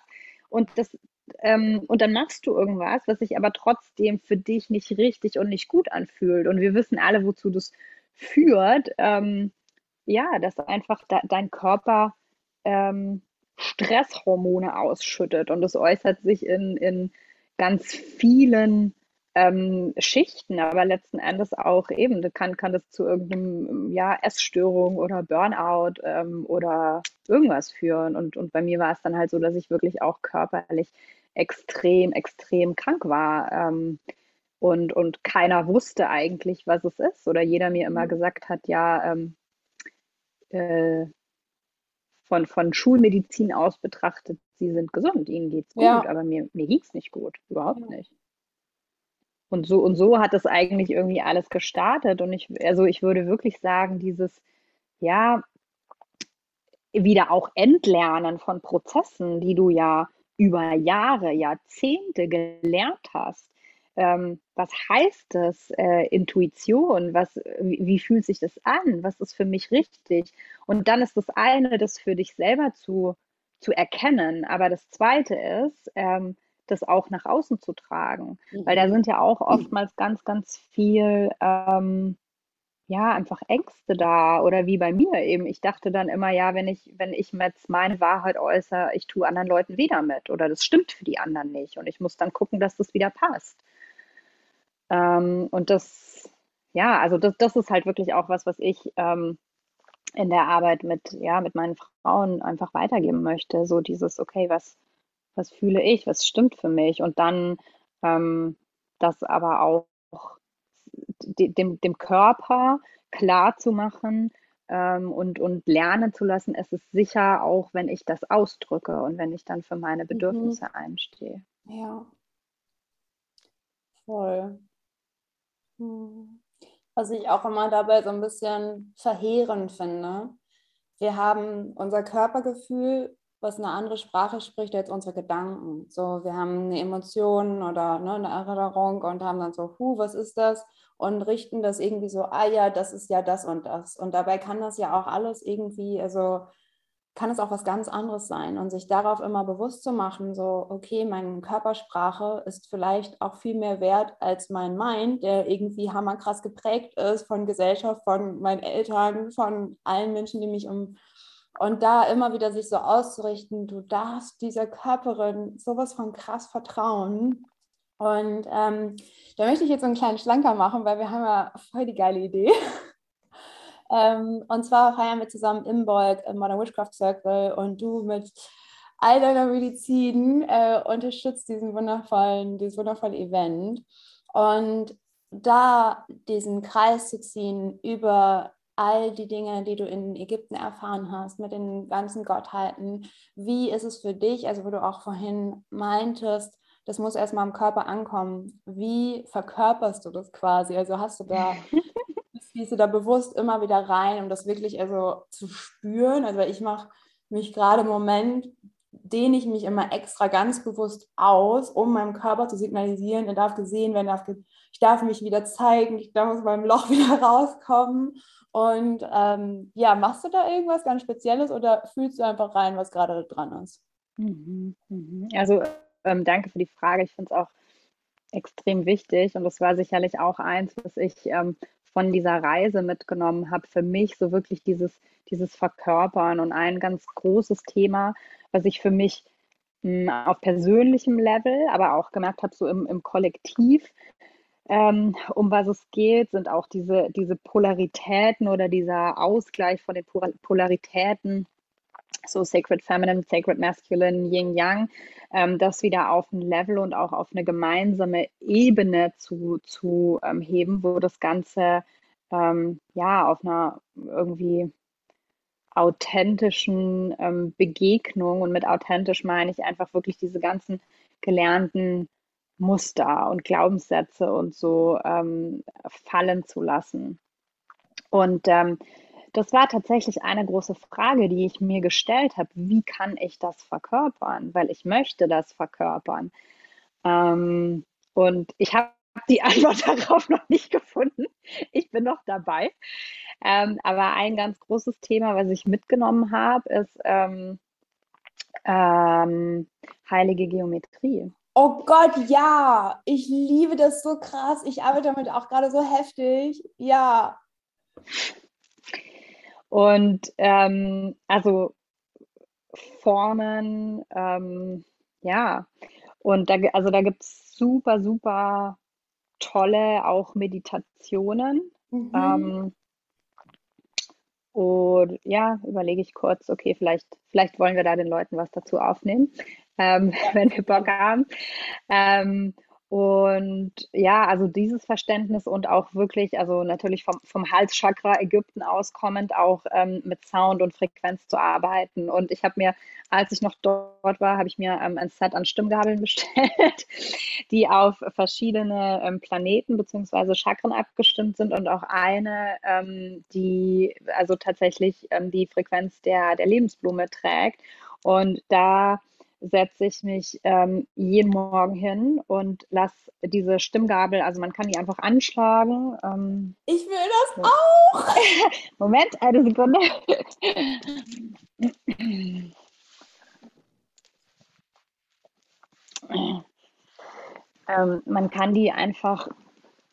B: Und das, ähm, und dann machst du irgendwas, was sich aber trotzdem für dich nicht richtig und nicht gut anfühlt. Und wir wissen alle, wozu das führt. Ähm, ja, dass einfach de dein Körper ähm, Stresshormone ausschüttet und es äußert sich in, in ganz vielen ähm, Schichten, aber letzten Endes auch eben, kann, kann das zu irgendeinem ja, Essstörung oder Burnout ähm, oder irgendwas führen. Und, und bei mir war es dann halt so, dass ich wirklich auch körperlich extrem, extrem krank war. Ähm, und, und keiner wusste eigentlich, was es ist. Oder jeder mir immer mhm. gesagt hat, ja, ähm, äh, von, von Schulmedizin aus betrachtet, sie sind gesund, ihnen geht es gut, ja. aber mir, mir ging es nicht gut, überhaupt ja. nicht. Und so und so hat es eigentlich irgendwie alles gestartet. Und ich, also ich würde wirklich sagen, dieses, ja, wieder auch Entlernen von Prozessen, die du ja über Jahre, Jahrzehnte gelernt hast, ähm, was heißt das, äh, Intuition, was, wie, wie, fühlt sich das an, was ist für mich richtig. Und dann ist das eine, das für dich selber zu, zu erkennen, aber das zweite ist, ähm, das auch nach außen zu tragen, mhm. weil da mhm. sind ja auch oftmals ganz, ganz viel, ähm, ja, einfach Ängste da oder wie bei mir eben. Ich dachte dann immer, ja, wenn ich, wenn ich jetzt meine Wahrheit äußere, ich tue anderen Leuten wieder mit oder das stimmt für die anderen nicht und ich muss dann gucken, dass das wieder passt. Ähm, und das, ja, also das, das ist halt wirklich auch was, was ich ähm, in der Arbeit mit, ja, mit meinen Frauen einfach weitergeben möchte. So dieses, okay, was, was fühle ich, was stimmt für mich? Und dann ähm, das aber auch dem, dem Körper klar zu machen ähm, und, und lernen zu lassen, es ist sicher auch, wenn ich das ausdrücke und wenn ich dann für meine mhm. Bedürfnisse mhm. einstehe.
A: Ja. Voll. Hm. Was ich auch immer dabei so ein bisschen verheerend finde. Wir haben unser Körpergefühl, was eine andere Sprache spricht als unsere Gedanken. So, wir haben eine Emotion oder ne, eine Erinnerung und haben dann so, hu, was ist das? Und richten das irgendwie so, ah ja, das ist ja das und das. Und dabei kann das ja auch alles irgendwie, also kann es auch was ganz anderes sein und sich darauf immer bewusst zu machen, so, okay, meine Körpersprache ist vielleicht auch viel mehr wert als mein Mind, der irgendwie hammerkrass geprägt ist von Gesellschaft, von meinen Eltern, von allen Menschen, die mich um. Und da immer wieder sich so auszurichten, du darfst dieser Körperin sowas von krass vertrauen. Und ähm, da möchte ich jetzt so einen kleinen Schlanker machen, weil wir haben ja voll die geile Idee. Ähm, und zwar feiern wir zusammen im Bolk im Modern Witchcraft Circle und du mit all deiner Medizin äh, unterstützt diesen wundervollen, dieses wundervolle Event. Und da diesen Kreis zu ziehen über all die Dinge, die du in Ägypten erfahren hast, mit den ganzen Gottheiten, wie ist es für dich, also wo du auch vorhin meintest, das muss erstmal im Körper ankommen. Wie verkörperst du das quasi? Also hast du da fließe da bewusst immer wieder rein, um das wirklich also zu spüren. Also ich mache mich gerade im Moment dehne ich mich immer extra ganz bewusst aus, um meinem Körper zu signalisieren, er darf gesehen werden, darf, ich darf mich wieder zeigen, ich darf aus meinem Loch wieder rauskommen. Und ähm, ja, machst du da irgendwas ganz Spezielles oder fühlst du einfach rein, was gerade dran ist?
B: Mhm, mhm. Also ähm, danke für die Frage. Ich finde es auch extrem wichtig und das war sicherlich auch eins, was ich ähm, von dieser Reise mitgenommen habe. Für mich so wirklich dieses, dieses Verkörpern und ein ganz großes Thema, was ich für mich mh, hm, auf persönlichem Level, aber auch gemerkt habe, so im, im Kollektiv, ähm, um was es geht, sind auch diese, diese Polaritäten oder dieser Ausgleich von den Polaritäten so Sacred Feminine, Sacred Masculine, Yin Yang, ähm, das wieder auf ein Level und auch auf eine gemeinsame Ebene zu, zu ähm, heben, wo das Ganze ähm, ja auf einer irgendwie authentischen ähm, Begegnung und mit authentisch meine ich einfach wirklich diese ganzen gelernten Muster und Glaubenssätze und so ähm, fallen zu lassen. Und ähm, das war tatsächlich eine große Frage, die ich mir gestellt habe. Wie kann ich das verkörpern? Weil ich möchte das verkörpern. Ähm, und ich habe die Antwort darauf noch nicht gefunden. Ich bin noch dabei. Ähm, aber ein ganz großes Thema, was ich mitgenommen habe, ist ähm, ähm, heilige Geometrie.
A: Oh Gott, ja, ich liebe das so krass. Ich arbeite damit auch gerade so heftig. Ja.
B: Und ähm, also Formen, ähm, ja. Und da, also da gibt es super, super tolle auch Meditationen. Mhm. Ähm, und ja, überlege ich kurz, okay, vielleicht, vielleicht wollen wir da den Leuten was dazu aufnehmen, ähm, wenn wir Bock haben. Ähm, und ja, also dieses Verständnis und auch wirklich, also natürlich vom, vom Halschakra Ägypten auskommend, auch ähm, mit Sound und Frequenz zu arbeiten. Und ich habe mir, als ich noch dort war, habe ich mir ähm, ein Set an Stimmgabeln bestellt, die auf verschiedene ähm, Planeten bzw. Chakren abgestimmt sind und auch eine, ähm, die also tatsächlich ähm, die Frequenz der, der Lebensblume trägt. Und da setze ich mich ähm, jeden Morgen hin und lasse diese Stimmgabel, also man kann die einfach anschlagen. Ähm,
A: ich will das so. auch!
B: Moment, eine Sekunde. ähm, man kann die einfach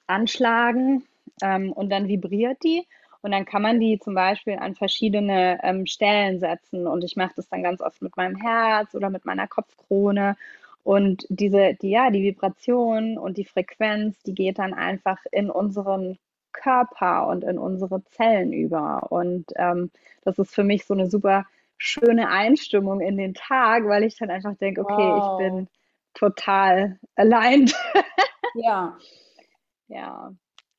B: anschlagen ähm, und dann vibriert die und dann kann man die zum Beispiel an verschiedene ähm, Stellen setzen. Und ich mache das dann ganz oft mit meinem Herz oder mit meiner Kopfkrone. Und diese, die, ja, die Vibration und die Frequenz, die geht dann einfach in unseren Körper und in unsere Zellen über. Und ähm, das ist für mich so eine super schöne Einstimmung in den Tag, weil ich dann einfach denke, okay, wow. ich bin total allein.
A: Ja.
B: Ja,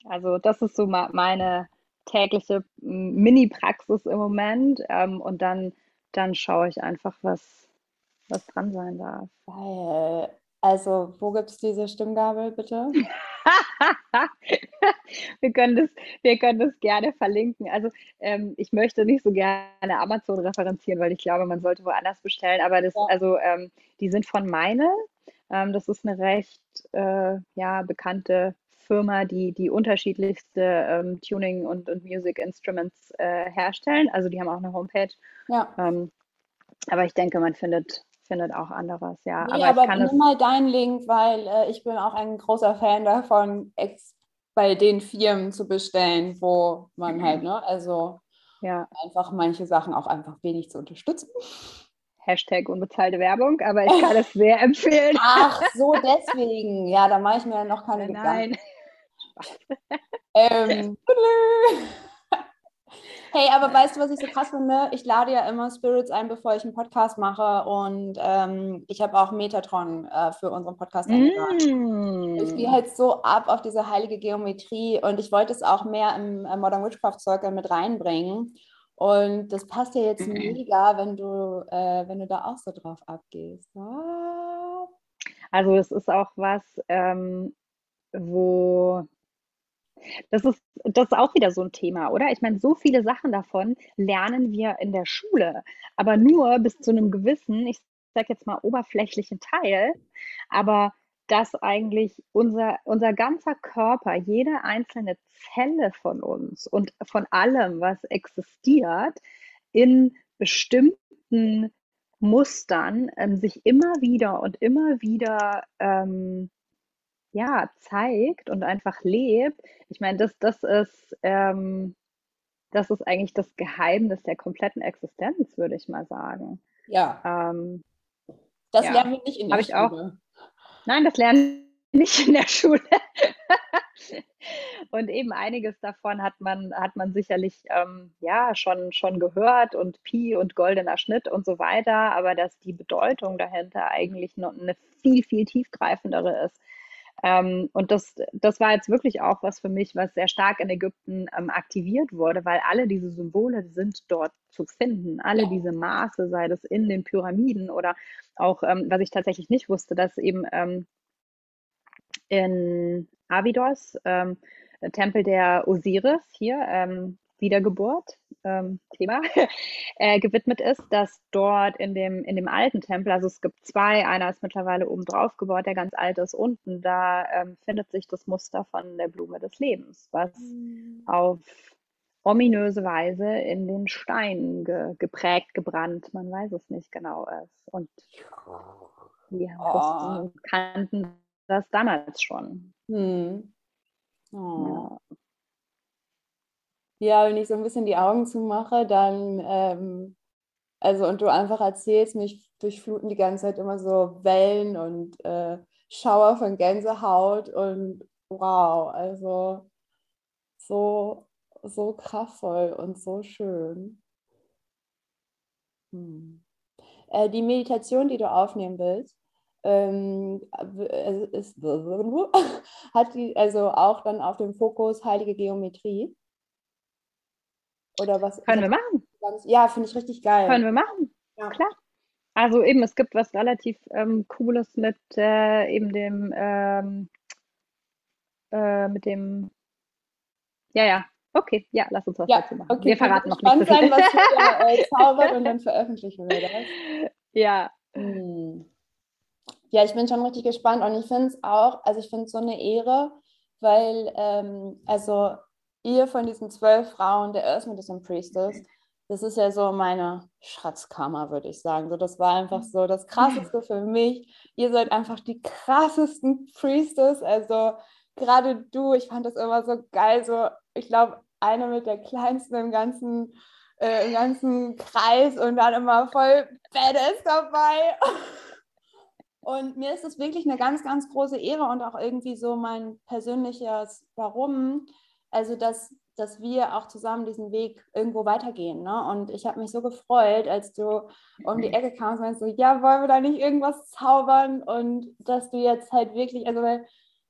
B: also das ist so meine, tägliche Mini-Praxis im Moment. Ähm, und dann, dann schaue ich einfach, was, was dran sein darf.
A: Also, wo gibt es diese Stimmgabel, bitte?
B: wir, können das, wir können das gerne verlinken. Also, ähm, ich möchte nicht so gerne Amazon referenzieren, weil ich glaube, man sollte woanders bestellen. Aber das, ja. also, ähm, die sind von Meine. Ähm, das ist eine recht äh, ja, bekannte Firma, die die unterschiedlichste ähm, Tuning und, und Music Instruments äh, herstellen. Also die haben auch eine Homepage.
A: Ja.
B: Ähm, aber ich denke, man findet, findet auch anderes, ja.
A: Nee, aber, aber nimm mal deinen Link, weil äh, ich bin auch ein großer Fan davon, bei den Firmen zu bestellen, wo man mhm. halt, ne, also ja. einfach manche Sachen auch einfach wenig zu unterstützen.
B: Hashtag unbezahlte Werbung, aber ich kann es sehr empfehlen.
A: Ach so, deswegen. Ja, da mache ich mir noch keine Nein. Gedanken ähm, hey, aber weißt du, was ich so krass finde? Ich lade ja immer Spirits ein, bevor ich einen Podcast mache und ähm, ich habe auch Metatron äh, für unseren Podcast eingeladen. Mm. Ich gehe halt so ab auf diese heilige Geometrie und ich wollte es auch mehr im äh, Modern Witchcraft Circle mit reinbringen. Und das passt ja jetzt mega, wenn du, äh, wenn du da auch so drauf abgehst. Ah.
B: Also es ist auch was, ähm, wo das ist, das ist auch wieder so ein Thema, oder? Ich meine, so viele Sachen davon lernen wir in der Schule, aber nur bis zu einem gewissen, ich sage jetzt mal, oberflächlichen Teil, aber dass eigentlich unser, unser ganzer Körper, jede einzelne Zelle von uns und von allem, was existiert, in bestimmten Mustern ähm, sich immer wieder und immer wieder ähm, ja, zeigt und einfach lebt. Ich meine, das, das ist, ähm, das ist eigentlich das Geheimnis der kompletten Existenz, würde ich mal sagen.
A: Ja. Ähm, das ja. lernen wir nicht in der Hab Schule. Auch,
B: nein, das lernen wir nicht in der Schule. und eben einiges davon hat man, hat man sicherlich ähm, ja schon, schon gehört und Pi und goldener Schnitt und so weiter, aber dass die Bedeutung dahinter eigentlich noch eine viel, viel tiefgreifendere ist. Ähm, und das, das war jetzt wirklich auch was für mich, was sehr stark in Ägypten ähm, aktiviert wurde, weil alle diese Symbole sind dort zu finden. Alle diese Maße, sei das in den Pyramiden oder auch, ähm, was ich tatsächlich nicht wusste, dass eben ähm, in Abydos, ähm, Tempel der Osiris hier, ähm, Wiedergeburt, ähm, Thema, äh, gewidmet ist, dass dort in dem, in dem alten Tempel, also es gibt zwei, einer ist mittlerweile oben drauf gebaut, der ganz alte ist unten, da ähm, findet sich das Muster von der Blume des Lebens, was mhm. auf ominöse Weise in den Stein ge geprägt, gebrannt, man weiß es nicht genau ist. Und wir oh. kannten das damals schon. Hm.
A: Oh. Ja. Ja, wenn ich so ein bisschen die Augen zumache, dann, ähm, also und du einfach erzählst, mich durchfluten die ganze Zeit immer so Wellen und äh, Schauer von Gänsehaut und wow, also so, so kraftvoll und so schön. Hm. Äh, die Meditation, die du aufnehmen willst, ähm, ist, hat die also auch dann auf dem Fokus heilige Geometrie. Oder was?
B: Können wir machen.
A: Ja, finde ich richtig geil.
B: Können wir machen. Ja. Klar. Also eben, es gibt was relativ ähm, Cooles mit äh, eben dem, ähm, äh, mit dem, ja, ja, okay, ja, lass uns was ja, dazu machen. Okay, wir verraten noch nicht so sein, was
A: wir äh, zaubert und dann veröffentlichen wir das.
B: Ja. Hm.
A: Ja, ich bin schon richtig gespannt und ich finde es auch, also ich finde es so eine Ehre, weil, ähm, also ihr von diesen zwölf Frauen der Earth Medicine Priestess, das ist ja so meine Schatzkammer, würde ich sagen. So, das war einfach so das Krasseste für mich. Ihr seid einfach die krassesten Priestess. Also gerade du, ich fand das immer so geil. So, ich glaube, eine mit der kleinsten im ganzen, äh, im ganzen Kreis und dann immer voll Badass dabei. Und mir ist es wirklich eine ganz, ganz große Ehre und auch irgendwie so mein persönliches Warum, also dass, dass wir auch zusammen diesen Weg irgendwo weitergehen. Ne? Und ich habe mich so gefreut, als du um die Ecke kamst und meinst so, ja, wollen wir da nicht irgendwas zaubern? Und dass du jetzt halt wirklich, also weil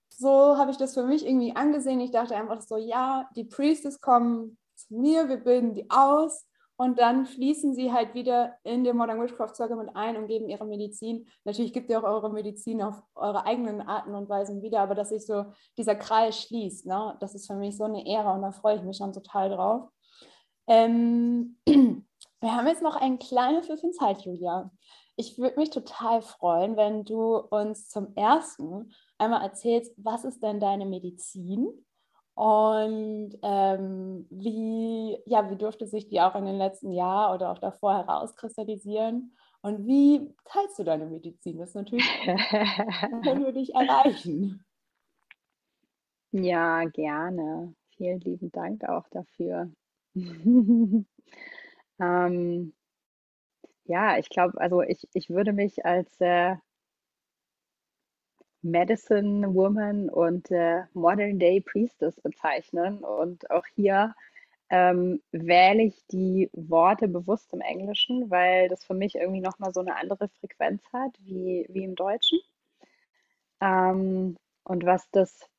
A: so habe ich das für mich irgendwie angesehen. Ich dachte einfach so, ja, die Priestess kommen zu mir, wir bilden die aus und dann fließen sie halt wieder in den Modern Witchcraft Circle mit ein und geben ihre Medizin. Natürlich gibt ihr auch eure Medizin auf eure eigenen Arten und Weisen wieder, aber dass sich so dieser Kreis schließt, ne? das ist für mich so eine Ehre und da freue ich mich schon total drauf. Ähm, wir haben jetzt noch einen kleinen Pfiff in Zeit, Julia. Ich würde mich total freuen, wenn du uns zum ersten einmal erzählst, was ist denn deine Medizin? Und ähm, wie, ja, wie durfte sich die auch in den letzten Jahren oder auch davor herauskristallisieren? Und wie teilst du deine Medizin? Das ist natürlich, können wir dich erreichen.
B: Ja, gerne. Vielen lieben Dank auch dafür. ähm, ja, ich glaube, also ich, ich würde mich als äh, Medicine Woman und äh, Modern Day Priestess bezeichnen. Und auch hier ähm, wähle ich die Worte bewusst im Englischen, weil das für mich irgendwie nochmal so eine andere Frequenz hat wie, wie im Deutschen. Ähm, und was das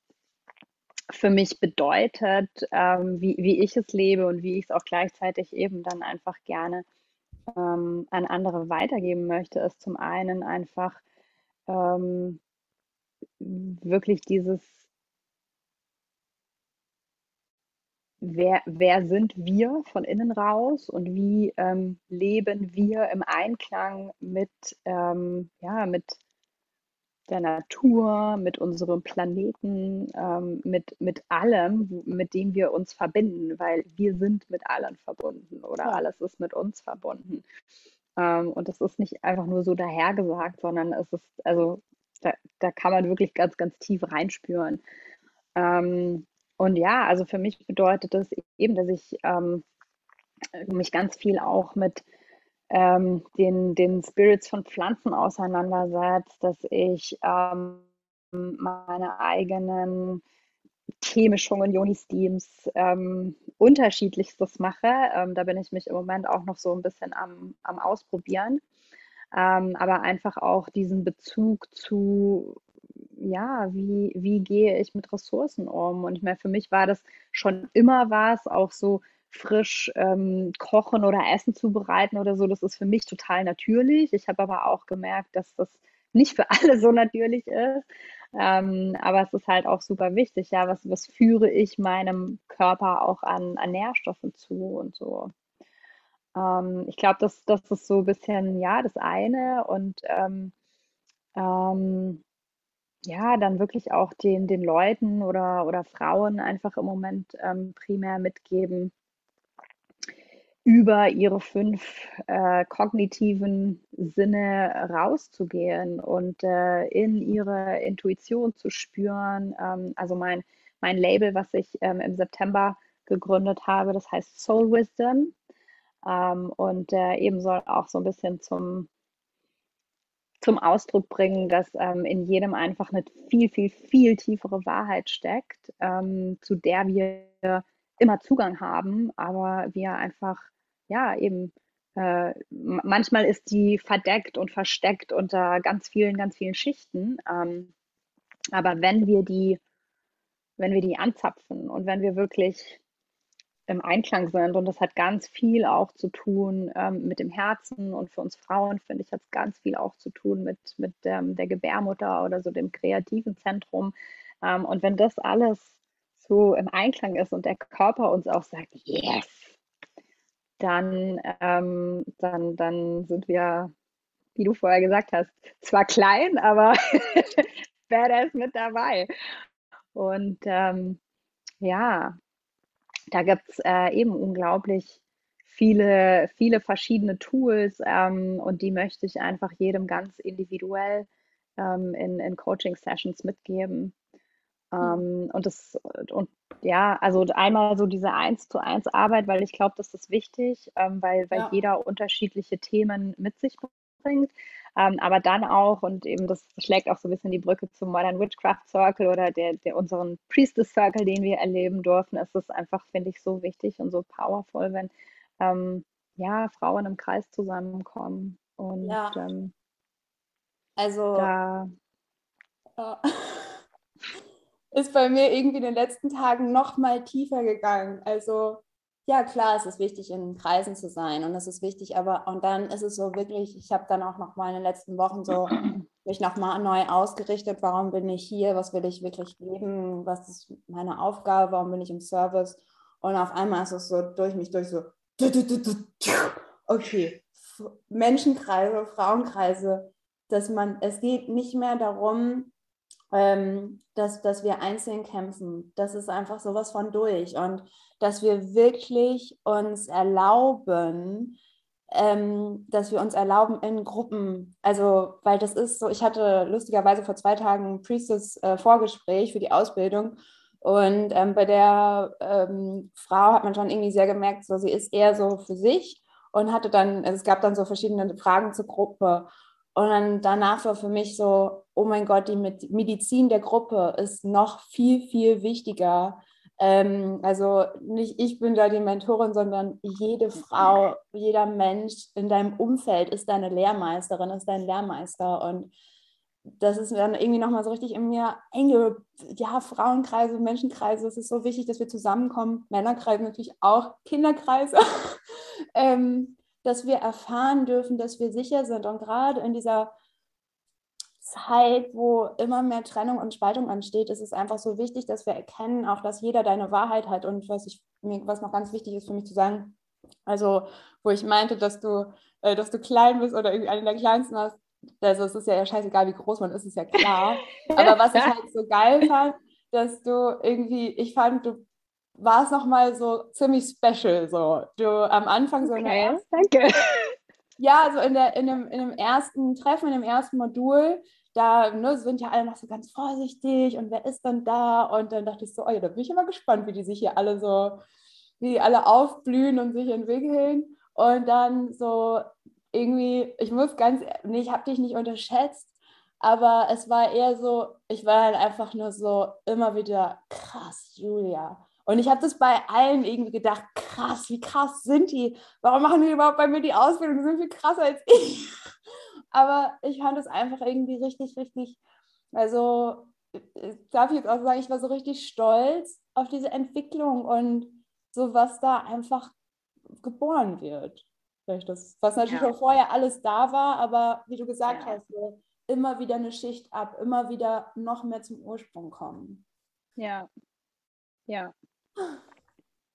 B: für mich bedeutet, ähm, wie, wie ich es lebe und wie ich es auch gleichzeitig eben dann einfach gerne ähm, an andere weitergeben möchte, ist zum einen einfach ähm, wirklich dieses wer, wer sind wir von innen raus und wie ähm, leben wir im Einklang mit, ähm, ja, mit der Natur, mit unserem Planeten, ähm, mit, mit allem, mit dem wir uns verbinden, weil wir sind mit allen verbunden oder ja. alles ist mit uns verbunden. Ähm, und das ist nicht einfach nur so dahergesagt, sondern es ist, also da, da kann man wirklich ganz, ganz tief reinspüren. Ähm, und ja, also für mich bedeutet das eben, dass ich ähm, mich ganz viel auch mit ähm, den, den Spirits von Pflanzen auseinandersetze, dass ich ähm, meine eigenen Teemischungen, Joni-Steams, ähm, unterschiedlichstes mache. Ähm, da bin ich mich im Moment auch noch so ein bisschen am, am Ausprobieren. Ähm, aber einfach auch diesen Bezug zu, ja, wie, wie gehe ich mit Ressourcen um? Und ich meine, für mich war das schon immer was, auch so frisch ähm, kochen oder Essen zubereiten oder so, das ist für mich total natürlich. Ich habe aber auch gemerkt, dass das nicht für alle so natürlich ist. Ähm, aber es ist halt auch super wichtig, ja, was, was führe ich meinem Körper auch an, an Nährstoffen zu und so. Ähm, ich glaube, das, das ist so ein bisschen, ja, das eine und ähm, ähm, ja, dann wirklich auch den, den Leuten oder, oder Frauen einfach im Moment ähm, primär mitgeben, über ihre fünf äh, kognitiven Sinne rauszugehen und äh, in ihre Intuition zu spüren. Ähm, also mein, mein Label, was ich ähm, im September gegründet habe, das heißt Soul Wisdom ähm, und äh, eben soll auch so ein bisschen zum, zum Ausdruck bringen, dass ähm, in jedem einfach eine viel, viel, viel tiefere Wahrheit steckt, ähm, zu der wir immer Zugang haben, aber wir einfach, ja, eben, äh, manchmal ist die verdeckt und versteckt unter ganz vielen, ganz vielen Schichten. Ähm, aber wenn wir die, wenn wir die anzapfen und wenn wir wirklich im Einklang sind, und das hat ganz viel auch zu tun ähm, mit dem Herzen und für uns Frauen, finde ich, hat es ganz viel auch zu tun mit, mit ähm, der Gebärmutter oder so dem kreativen Zentrum. Ähm, und wenn das alles so im Einklang ist und der Körper uns auch sagt, yes, dann, ähm, dann, dann sind wir, wie du vorher gesagt hast, zwar klein, aber badass mit dabei. Und ähm, ja, da gibt es äh, eben unglaublich viele, viele verschiedene Tools ähm, und die möchte ich einfach jedem ganz individuell ähm, in, in Coaching-Sessions mitgeben. Ähm, und das, und ja, also einmal so diese eins zu eins Arbeit, weil ich glaube, das ist wichtig, ähm, weil, weil ja. jeder unterschiedliche Themen mit sich bringt. Ähm, aber dann auch, und eben das schlägt auch so ein bisschen die Brücke zum Modern Witchcraft Circle oder der, der unseren Priestess Circle, den wir erleben durften, ist es einfach, finde ich, so wichtig und so powerful, wenn ähm, ja, Frauen im Kreis zusammenkommen. Und ja. ähm,
A: also da, ja ist bei mir irgendwie in den letzten Tagen noch mal tiefer gegangen. Also ja, klar, es ist wichtig, in Kreisen zu sein und es ist wichtig, aber und dann ist es so wirklich, ich habe dann auch noch mal in den letzten Wochen so mich noch mal neu ausgerichtet, warum bin ich hier, was will ich wirklich leben, was ist meine Aufgabe, warum bin ich im Service? Und auf einmal ist es so durch mich durch so okay, Menschenkreise, Frauenkreise, dass man, es geht nicht mehr darum, ähm, dass, dass wir einzeln kämpfen. Das ist einfach sowas von durch. Und dass wir wirklich uns erlauben, ähm, dass wir uns erlauben in Gruppen, also weil das ist so, ich hatte lustigerweise vor zwei Tagen ein Priestess-Vorgespräch äh, für die Ausbildung und ähm, bei der ähm, Frau hat man schon irgendwie sehr gemerkt, so sie ist eher so für sich und hatte dann, also es gab dann so verschiedene Fragen zur Gruppe und dann danach war für mich so, oh mein Gott, die Medizin der Gruppe ist noch viel, viel wichtiger. Ähm, also nicht ich bin da die Mentorin, sondern jede Frau, jeder Mensch in deinem Umfeld ist deine Lehrmeisterin, ist dein Lehrmeister. Und das ist dann irgendwie nochmal so richtig in mir enge, ja, Frauenkreise, Menschenkreise. Es ist so wichtig, dass wir zusammenkommen. Männerkreise natürlich auch, Kinderkreise. ähm, dass wir erfahren dürfen, dass wir sicher sind. Und gerade in dieser Zeit, wo immer mehr Trennung und Spaltung ansteht, ist es einfach so wichtig, dass wir erkennen, auch dass jeder deine Wahrheit hat. Und was, ich, was noch ganz wichtig ist für mich zu sagen, also wo ich meinte, dass du, äh, dass du klein bist oder irgendwie einer der kleinsten hast, also es ist ja scheißegal, wie groß man ist, ist ja klar. Aber was ich halt so geil fand, dass du irgendwie, ich fand, du warst nochmal so ziemlich special. So. Du am Anfang so
B: okay, danke.
A: Ja, so in, der, in, dem, in dem ersten Treffen, in dem ersten Modul, da ne, sind ja alle noch so ganz vorsichtig und wer ist denn da? Und dann dachte ich so, oh ja, da bin ich immer gespannt, wie die sich hier alle so, wie die alle aufblühen und sich entwickeln. Und dann so irgendwie, ich muss ganz, nee, ich habe dich nicht unterschätzt, aber es war eher so, ich war halt einfach nur so immer wieder krass, Julia. Und ich habe das bei allen irgendwie gedacht, krass, wie krass sind die? Warum machen die überhaupt bei mir die Ausbildung? Die sind viel krasser als ich. Aber ich fand es einfach irgendwie richtig, richtig, also darf ich jetzt auch sagen, ich war so richtig stolz auf diese Entwicklung und so, was da einfach geboren wird. Das, was natürlich ja. vorher alles da war, aber wie du gesagt ja. hast, so immer wieder eine Schicht ab, immer wieder noch mehr zum Ursprung kommen.
B: Ja, ja,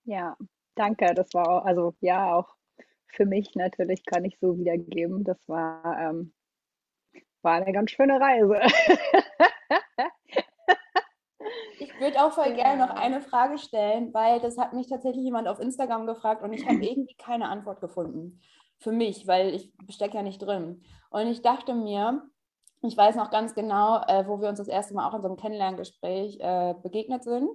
B: ja, danke. Das war auch, also ja, auch für mich natürlich kann ich so wiedergeben. Das war, ähm, war eine ganz schöne Reise.
A: Ich würde auch voll gerne noch eine Frage stellen, weil das hat mich tatsächlich jemand auf Instagram gefragt und ich habe irgendwie keine Antwort gefunden. Für mich, weil ich stecke ja nicht drin. Und ich dachte mir, ich weiß noch ganz genau, äh, wo wir uns das erste Mal auch in so einem Kennenlerngespräch äh, begegnet sind.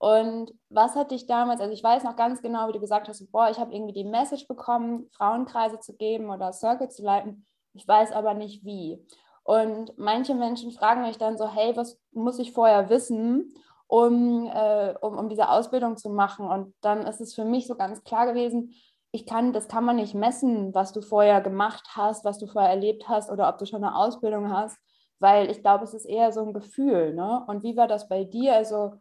A: Und was hat dich damals, also ich weiß noch ganz genau, wie du gesagt hast, boah, ich habe irgendwie die Message bekommen, Frauenkreise zu geben oder Circle zu leiten. Ich weiß aber nicht wie. Und manche Menschen fragen mich dann so, hey, was muss ich vorher wissen, um, äh, um, um diese Ausbildung zu machen? Und dann ist es für mich so ganz klar gewesen, ich kann, das kann man nicht messen, was du vorher gemacht hast, was du vorher erlebt hast oder ob du schon eine Ausbildung hast, weil ich glaube, es ist eher so ein Gefühl. Ne? Und wie war das bei dir? Also,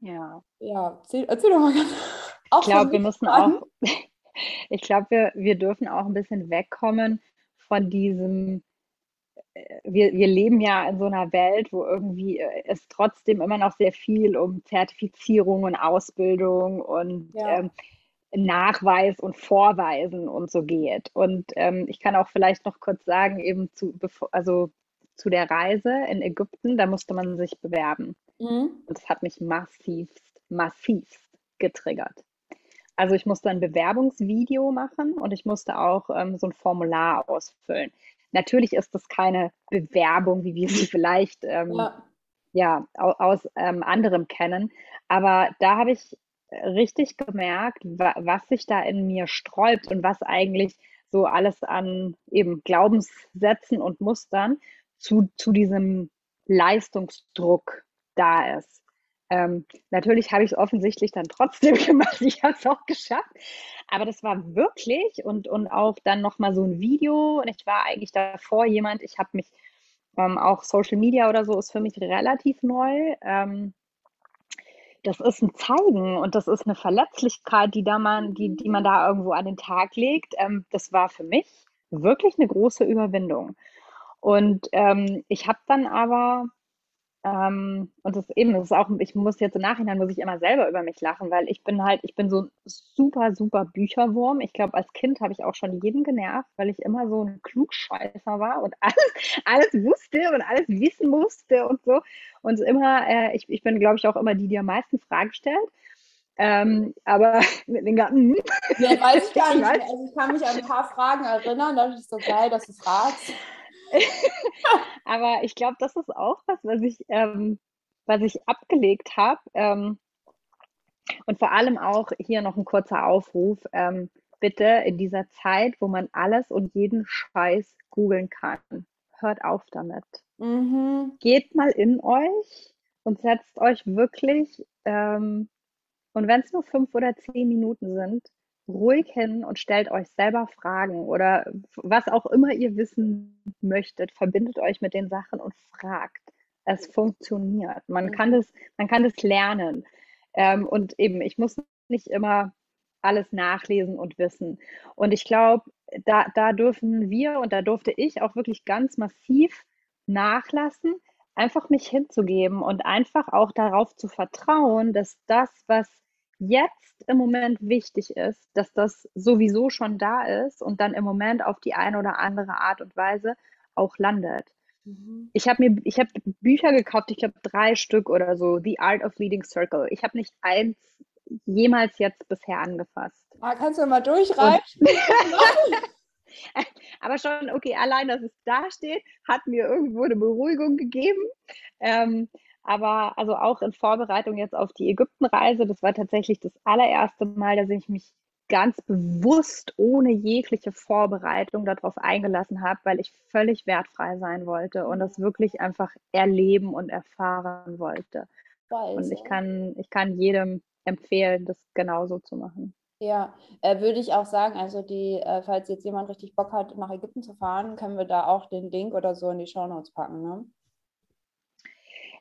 B: ja,
A: ja erzähl, erzähl doch mal ganz.
B: ich glaube, wir müssen auch, ich glaube, wir, wir dürfen auch ein bisschen wegkommen von diesem, äh, wir, wir leben ja in so einer Welt, wo irgendwie äh, es trotzdem immer noch sehr viel um Zertifizierung und Ausbildung und ja. ähm, Nachweis und Vorweisen und so geht. Und ähm, ich kann auch vielleicht noch kurz sagen, eben zu, also zu der Reise in Ägypten, da musste man sich bewerben. Mhm. Und das hat mich massivst, massivst getriggert. Also ich musste ein Bewerbungsvideo machen und ich musste auch ähm, so ein Formular ausfüllen. Natürlich ist das keine Bewerbung, wie wir sie vielleicht ähm, ja. ja. aus ähm, anderem kennen, aber da habe ich richtig gemerkt, was sich da in mir sträubt und was eigentlich so alles an eben Glaubenssätzen und Mustern zu, zu diesem Leistungsdruck da ist. Ähm, natürlich habe ich es offensichtlich dann trotzdem gemacht. Ich habe es auch geschafft. Aber das war wirklich und, und auch dann nochmal so ein Video. Und ich war eigentlich davor jemand, ich habe mich ähm, auch Social Media oder so ist für mich relativ neu. Ähm, das ist ein Zeigen und das ist eine Verletzlichkeit, die, da man, die, die man da irgendwo an den Tag legt. Ähm, das war für mich wirklich eine große Überwindung. Und ähm, ich habe dann aber ähm, und das eben, das ist auch, ich muss jetzt im Nachhinein, muss ich immer selber über mich lachen, weil ich bin halt, ich bin so ein super, super Bücherwurm. Ich glaube, als Kind habe ich auch schon jeden genervt, weil ich immer so ein Klugscheißer war und alles, alles wusste und alles wissen musste und so. Und immer, äh, ich, ich bin, glaube ich, auch immer die, die am meisten Fragen stellt. Ähm, aber mit den ganzen.
A: Ja, weiß ich gar nicht mehr. Also ich kann mich an ein paar Fragen erinnern, da ist so geil, dass du fragst.
B: Aber ich glaube, das ist auch was, was ich, ähm, was ich abgelegt habe. Ähm, und vor allem auch hier noch ein kurzer Aufruf. Ähm, bitte in dieser Zeit, wo man alles und jeden Scheiß googeln kann, hört auf damit. Mhm. Geht mal in euch und setzt euch wirklich, ähm, und wenn es nur fünf oder zehn Minuten sind, ruhig hin und stellt euch selber Fragen oder was auch immer ihr wissen möchtet, verbindet euch mit den Sachen und fragt. Es funktioniert. Man kann das, man kann das lernen. Ähm, und eben, ich muss nicht immer alles nachlesen und wissen. Und ich glaube, da, da dürfen wir und da durfte ich auch wirklich ganz massiv nachlassen, einfach mich hinzugeben und einfach auch darauf zu vertrauen, dass das, was jetzt im Moment wichtig ist, dass das sowieso schon da ist und dann im Moment auf die eine oder andere Art und Weise auch landet. Mhm. Ich habe mir, ich habe Bücher gekauft, ich glaube drei Stück oder so, The Art of Leading Circle. Ich habe nicht eins jemals jetzt bisher angefasst.
A: Ah, kannst du mal durchreichen?
B: Aber schon, okay, allein, dass es da steht, hat mir irgendwo eine Beruhigung gegeben. Ähm, aber also auch in Vorbereitung jetzt auf die Ägyptenreise, das war tatsächlich das allererste Mal, dass ich mich ganz bewusst ohne jegliche Vorbereitung darauf eingelassen habe, weil ich völlig wertfrei sein wollte und das wirklich einfach erleben und erfahren wollte. Weise. Und ich kann, ich kann jedem empfehlen, das genauso zu machen.
A: Ja, äh, würde ich auch sagen, also die, äh, falls jetzt jemand richtig Bock hat, nach Ägypten zu fahren, können wir da auch den Link oder so in die Show Notes packen, ne?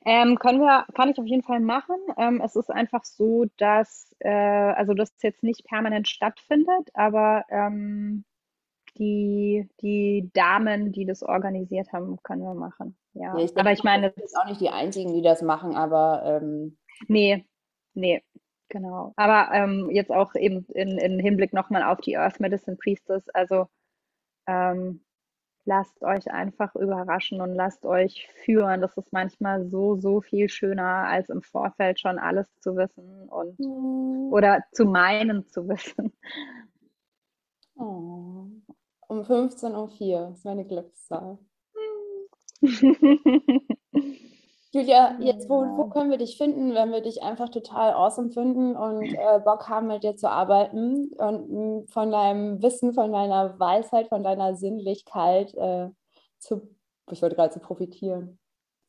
B: Ähm, können wir, kann ich auf jeden Fall machen. Ähm, es ist einfach so, dass, äh, also das jetzt nicht permanent stattfindet, aber ähm, die, die Damen, die das organisiert haben, können wir machen. Ja, ja ich aber ich meine,
A: das sind auch nicht die einzigen, die das machen, aber ähm,
B: nee, nee, Genau. Aber ähm, jetzt auch eben in, in Hinblick nochmal auf die Earth Medicine Priestess, also ähm, lasst euch einfach überraschen und lasst euch führen. Das ist manchmal so, so viel schöner, als im Vorfeld schon alles zu wissen und mhm. oder zu meinen zu wissen.
A: Oh. Um 15.04 Uhr ist meine Glückszahl. Julia, jetzt wo, wo können wir dich finden, wenn wir dich einfach total awesome finden und äh, Bock haben, mit dir zu arbeiten und mh, hm, von deinem Wissen, von deiner Weisheit, von deiner Sinnlichkeit äh, zu, ich wollte gerade zu profitieren,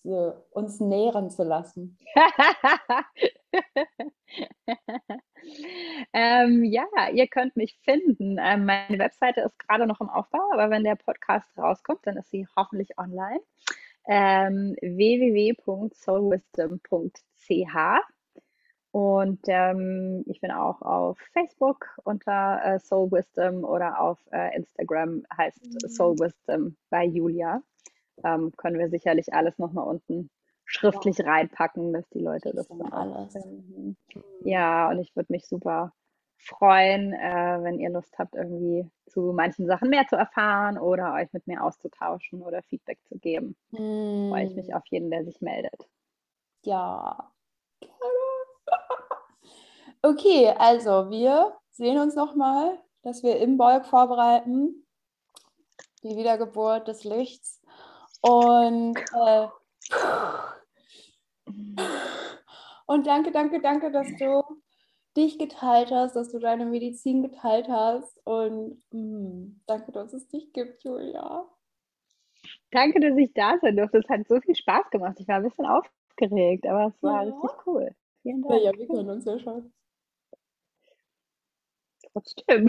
A: zu, uns nähren zu lassen?
B: ähm, ja, ihr könnt mich finden. Ähm, meine Webseite ist gerade noch im Aufbau, aber wenn der Podcast rauskommt, dann ist sie hoffentlich online ähm, www.soulwisdom.ch. Und ähm, ich bin auch auf Facebook unter äh, Soul Wisdom oder auf äh, Instagram heißt mhm. Soul Wisdom bei Julia. Ähm, können wir sicherlich alles nochmal unten schriftlich ja. reinpacken, dass die Leute das, das alles finden. Ja, und ich würde mich super freuen, äh, wenn ihr Lust habt, irgendwie zu manchen Sachen mehr zu erfahren oder euch mit mir auszutauschen oder Feedback zu geben. Mm. Freue ich mich auf jeden, der sich meldet.
A: Ja. Okay, also wir sehen uns nochmal, dass wir im Bolk vorbereiten. Die Wiedergeburt des Lichts. Und, äh, und danke, danke, danke, dass du dich geteilt hast, dass du deine Medizin geteilt hast. Und mh, mm, danke, dass es dich gibt, Julia.
B: Danke, dass ich da sein durfte. Es hat so viel Spaß gemacht. Ich war ein bisschen aufgeregt, aber es war ja. richtig cool.
A: Vielen Dank. Ja, ja, wir können uns ja schon.
B: Trotzdem.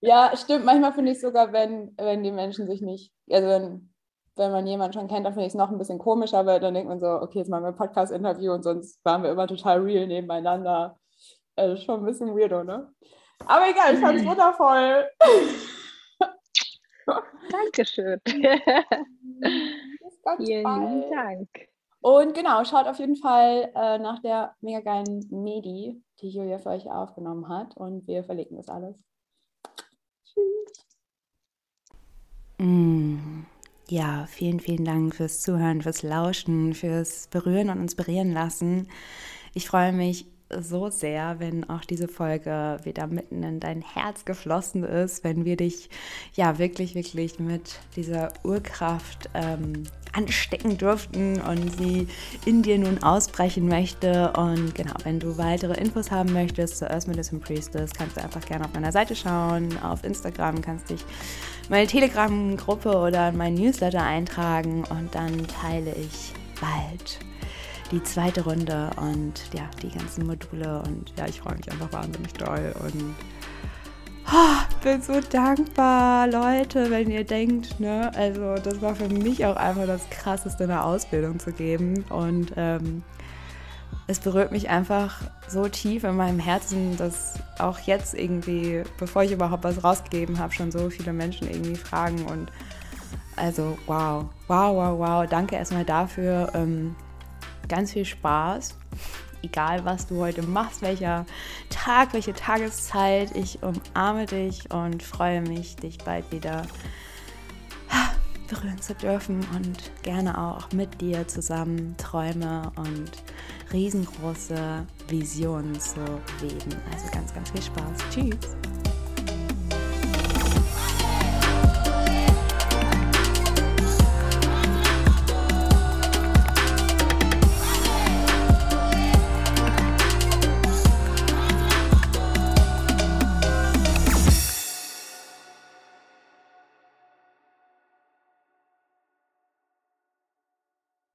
A: ja, stimmt. Manchmal finde ich sogar, wenn, wenn die Menschen sich nicht, also wenn wenn man jemanden schon kennt, dann finde ich es noch ein bisschen komischer, weil dann denkt man so, okay, jetzt machen wir ein Podcast-Interview und sonst waren wir immer total real nebeneinander. Das ist schon ein bisschen weirdo, ne? Aber egal, ich fand es wundervoll.
B: Dankeschön.
A: Vielen Dank. Und genau, schaut auf jeden Fall äh, nach der mega geilen Medi, die Julia für euch aufgenommen hat. Und wir verlinken das alles. Tschüss. Mm. Ja, vielen, vielen Dank fürs Zuhören, fürs Lauschen, fürs Berühren und Inspirieren lassen. Ich freue mich so sehr, wenn auch diese Folge wieder mitten in dein Herz geflossen ist, wenn wir dich ja wirklich, wirklich mit dieser Urkraft ähm, anstecken durften und sie in dir nun ausbrechen möchte. Und genau, wenn du weitere Infos haben möchtest zur Earth Medicine Priestess, kannst du einfach gerne auf meiner Seite schauen. Auf Instagram kannst dich meine Telegram-Gruppe oder in meinen Newsletter eintragen und dann teile ich bald die zweite Runde und ja, die ganzen Module und ja, ich freue mich einfach wahnsinnig doll und oh, bin so dankbar, Leute, wenn ihr denkt, ne, also das war für mich auch einfach das Krasseste, eine Ausbildung zu geben und ähm, es berührt mich einfach so tief in meinem Herzen, dass auch jetzt irgendwie, bevor ich überhaupt was rausgegeben habe, schon so viele Menschen irgendwie fragen und Also wow, wow, wow, wow. Danke erstmal dafür. Ähm, ganz viel Spaß. Egal, was du heute machst, welcher Tag, welche Tageszeit. Ich umarme dich und freue mich, dich bald wieder berühren zu dürfen und gerne auch mit dir zusammen Träume und riesengroße Visionen zu weben. Also ganz, ganz viel Spaß. Tschüss.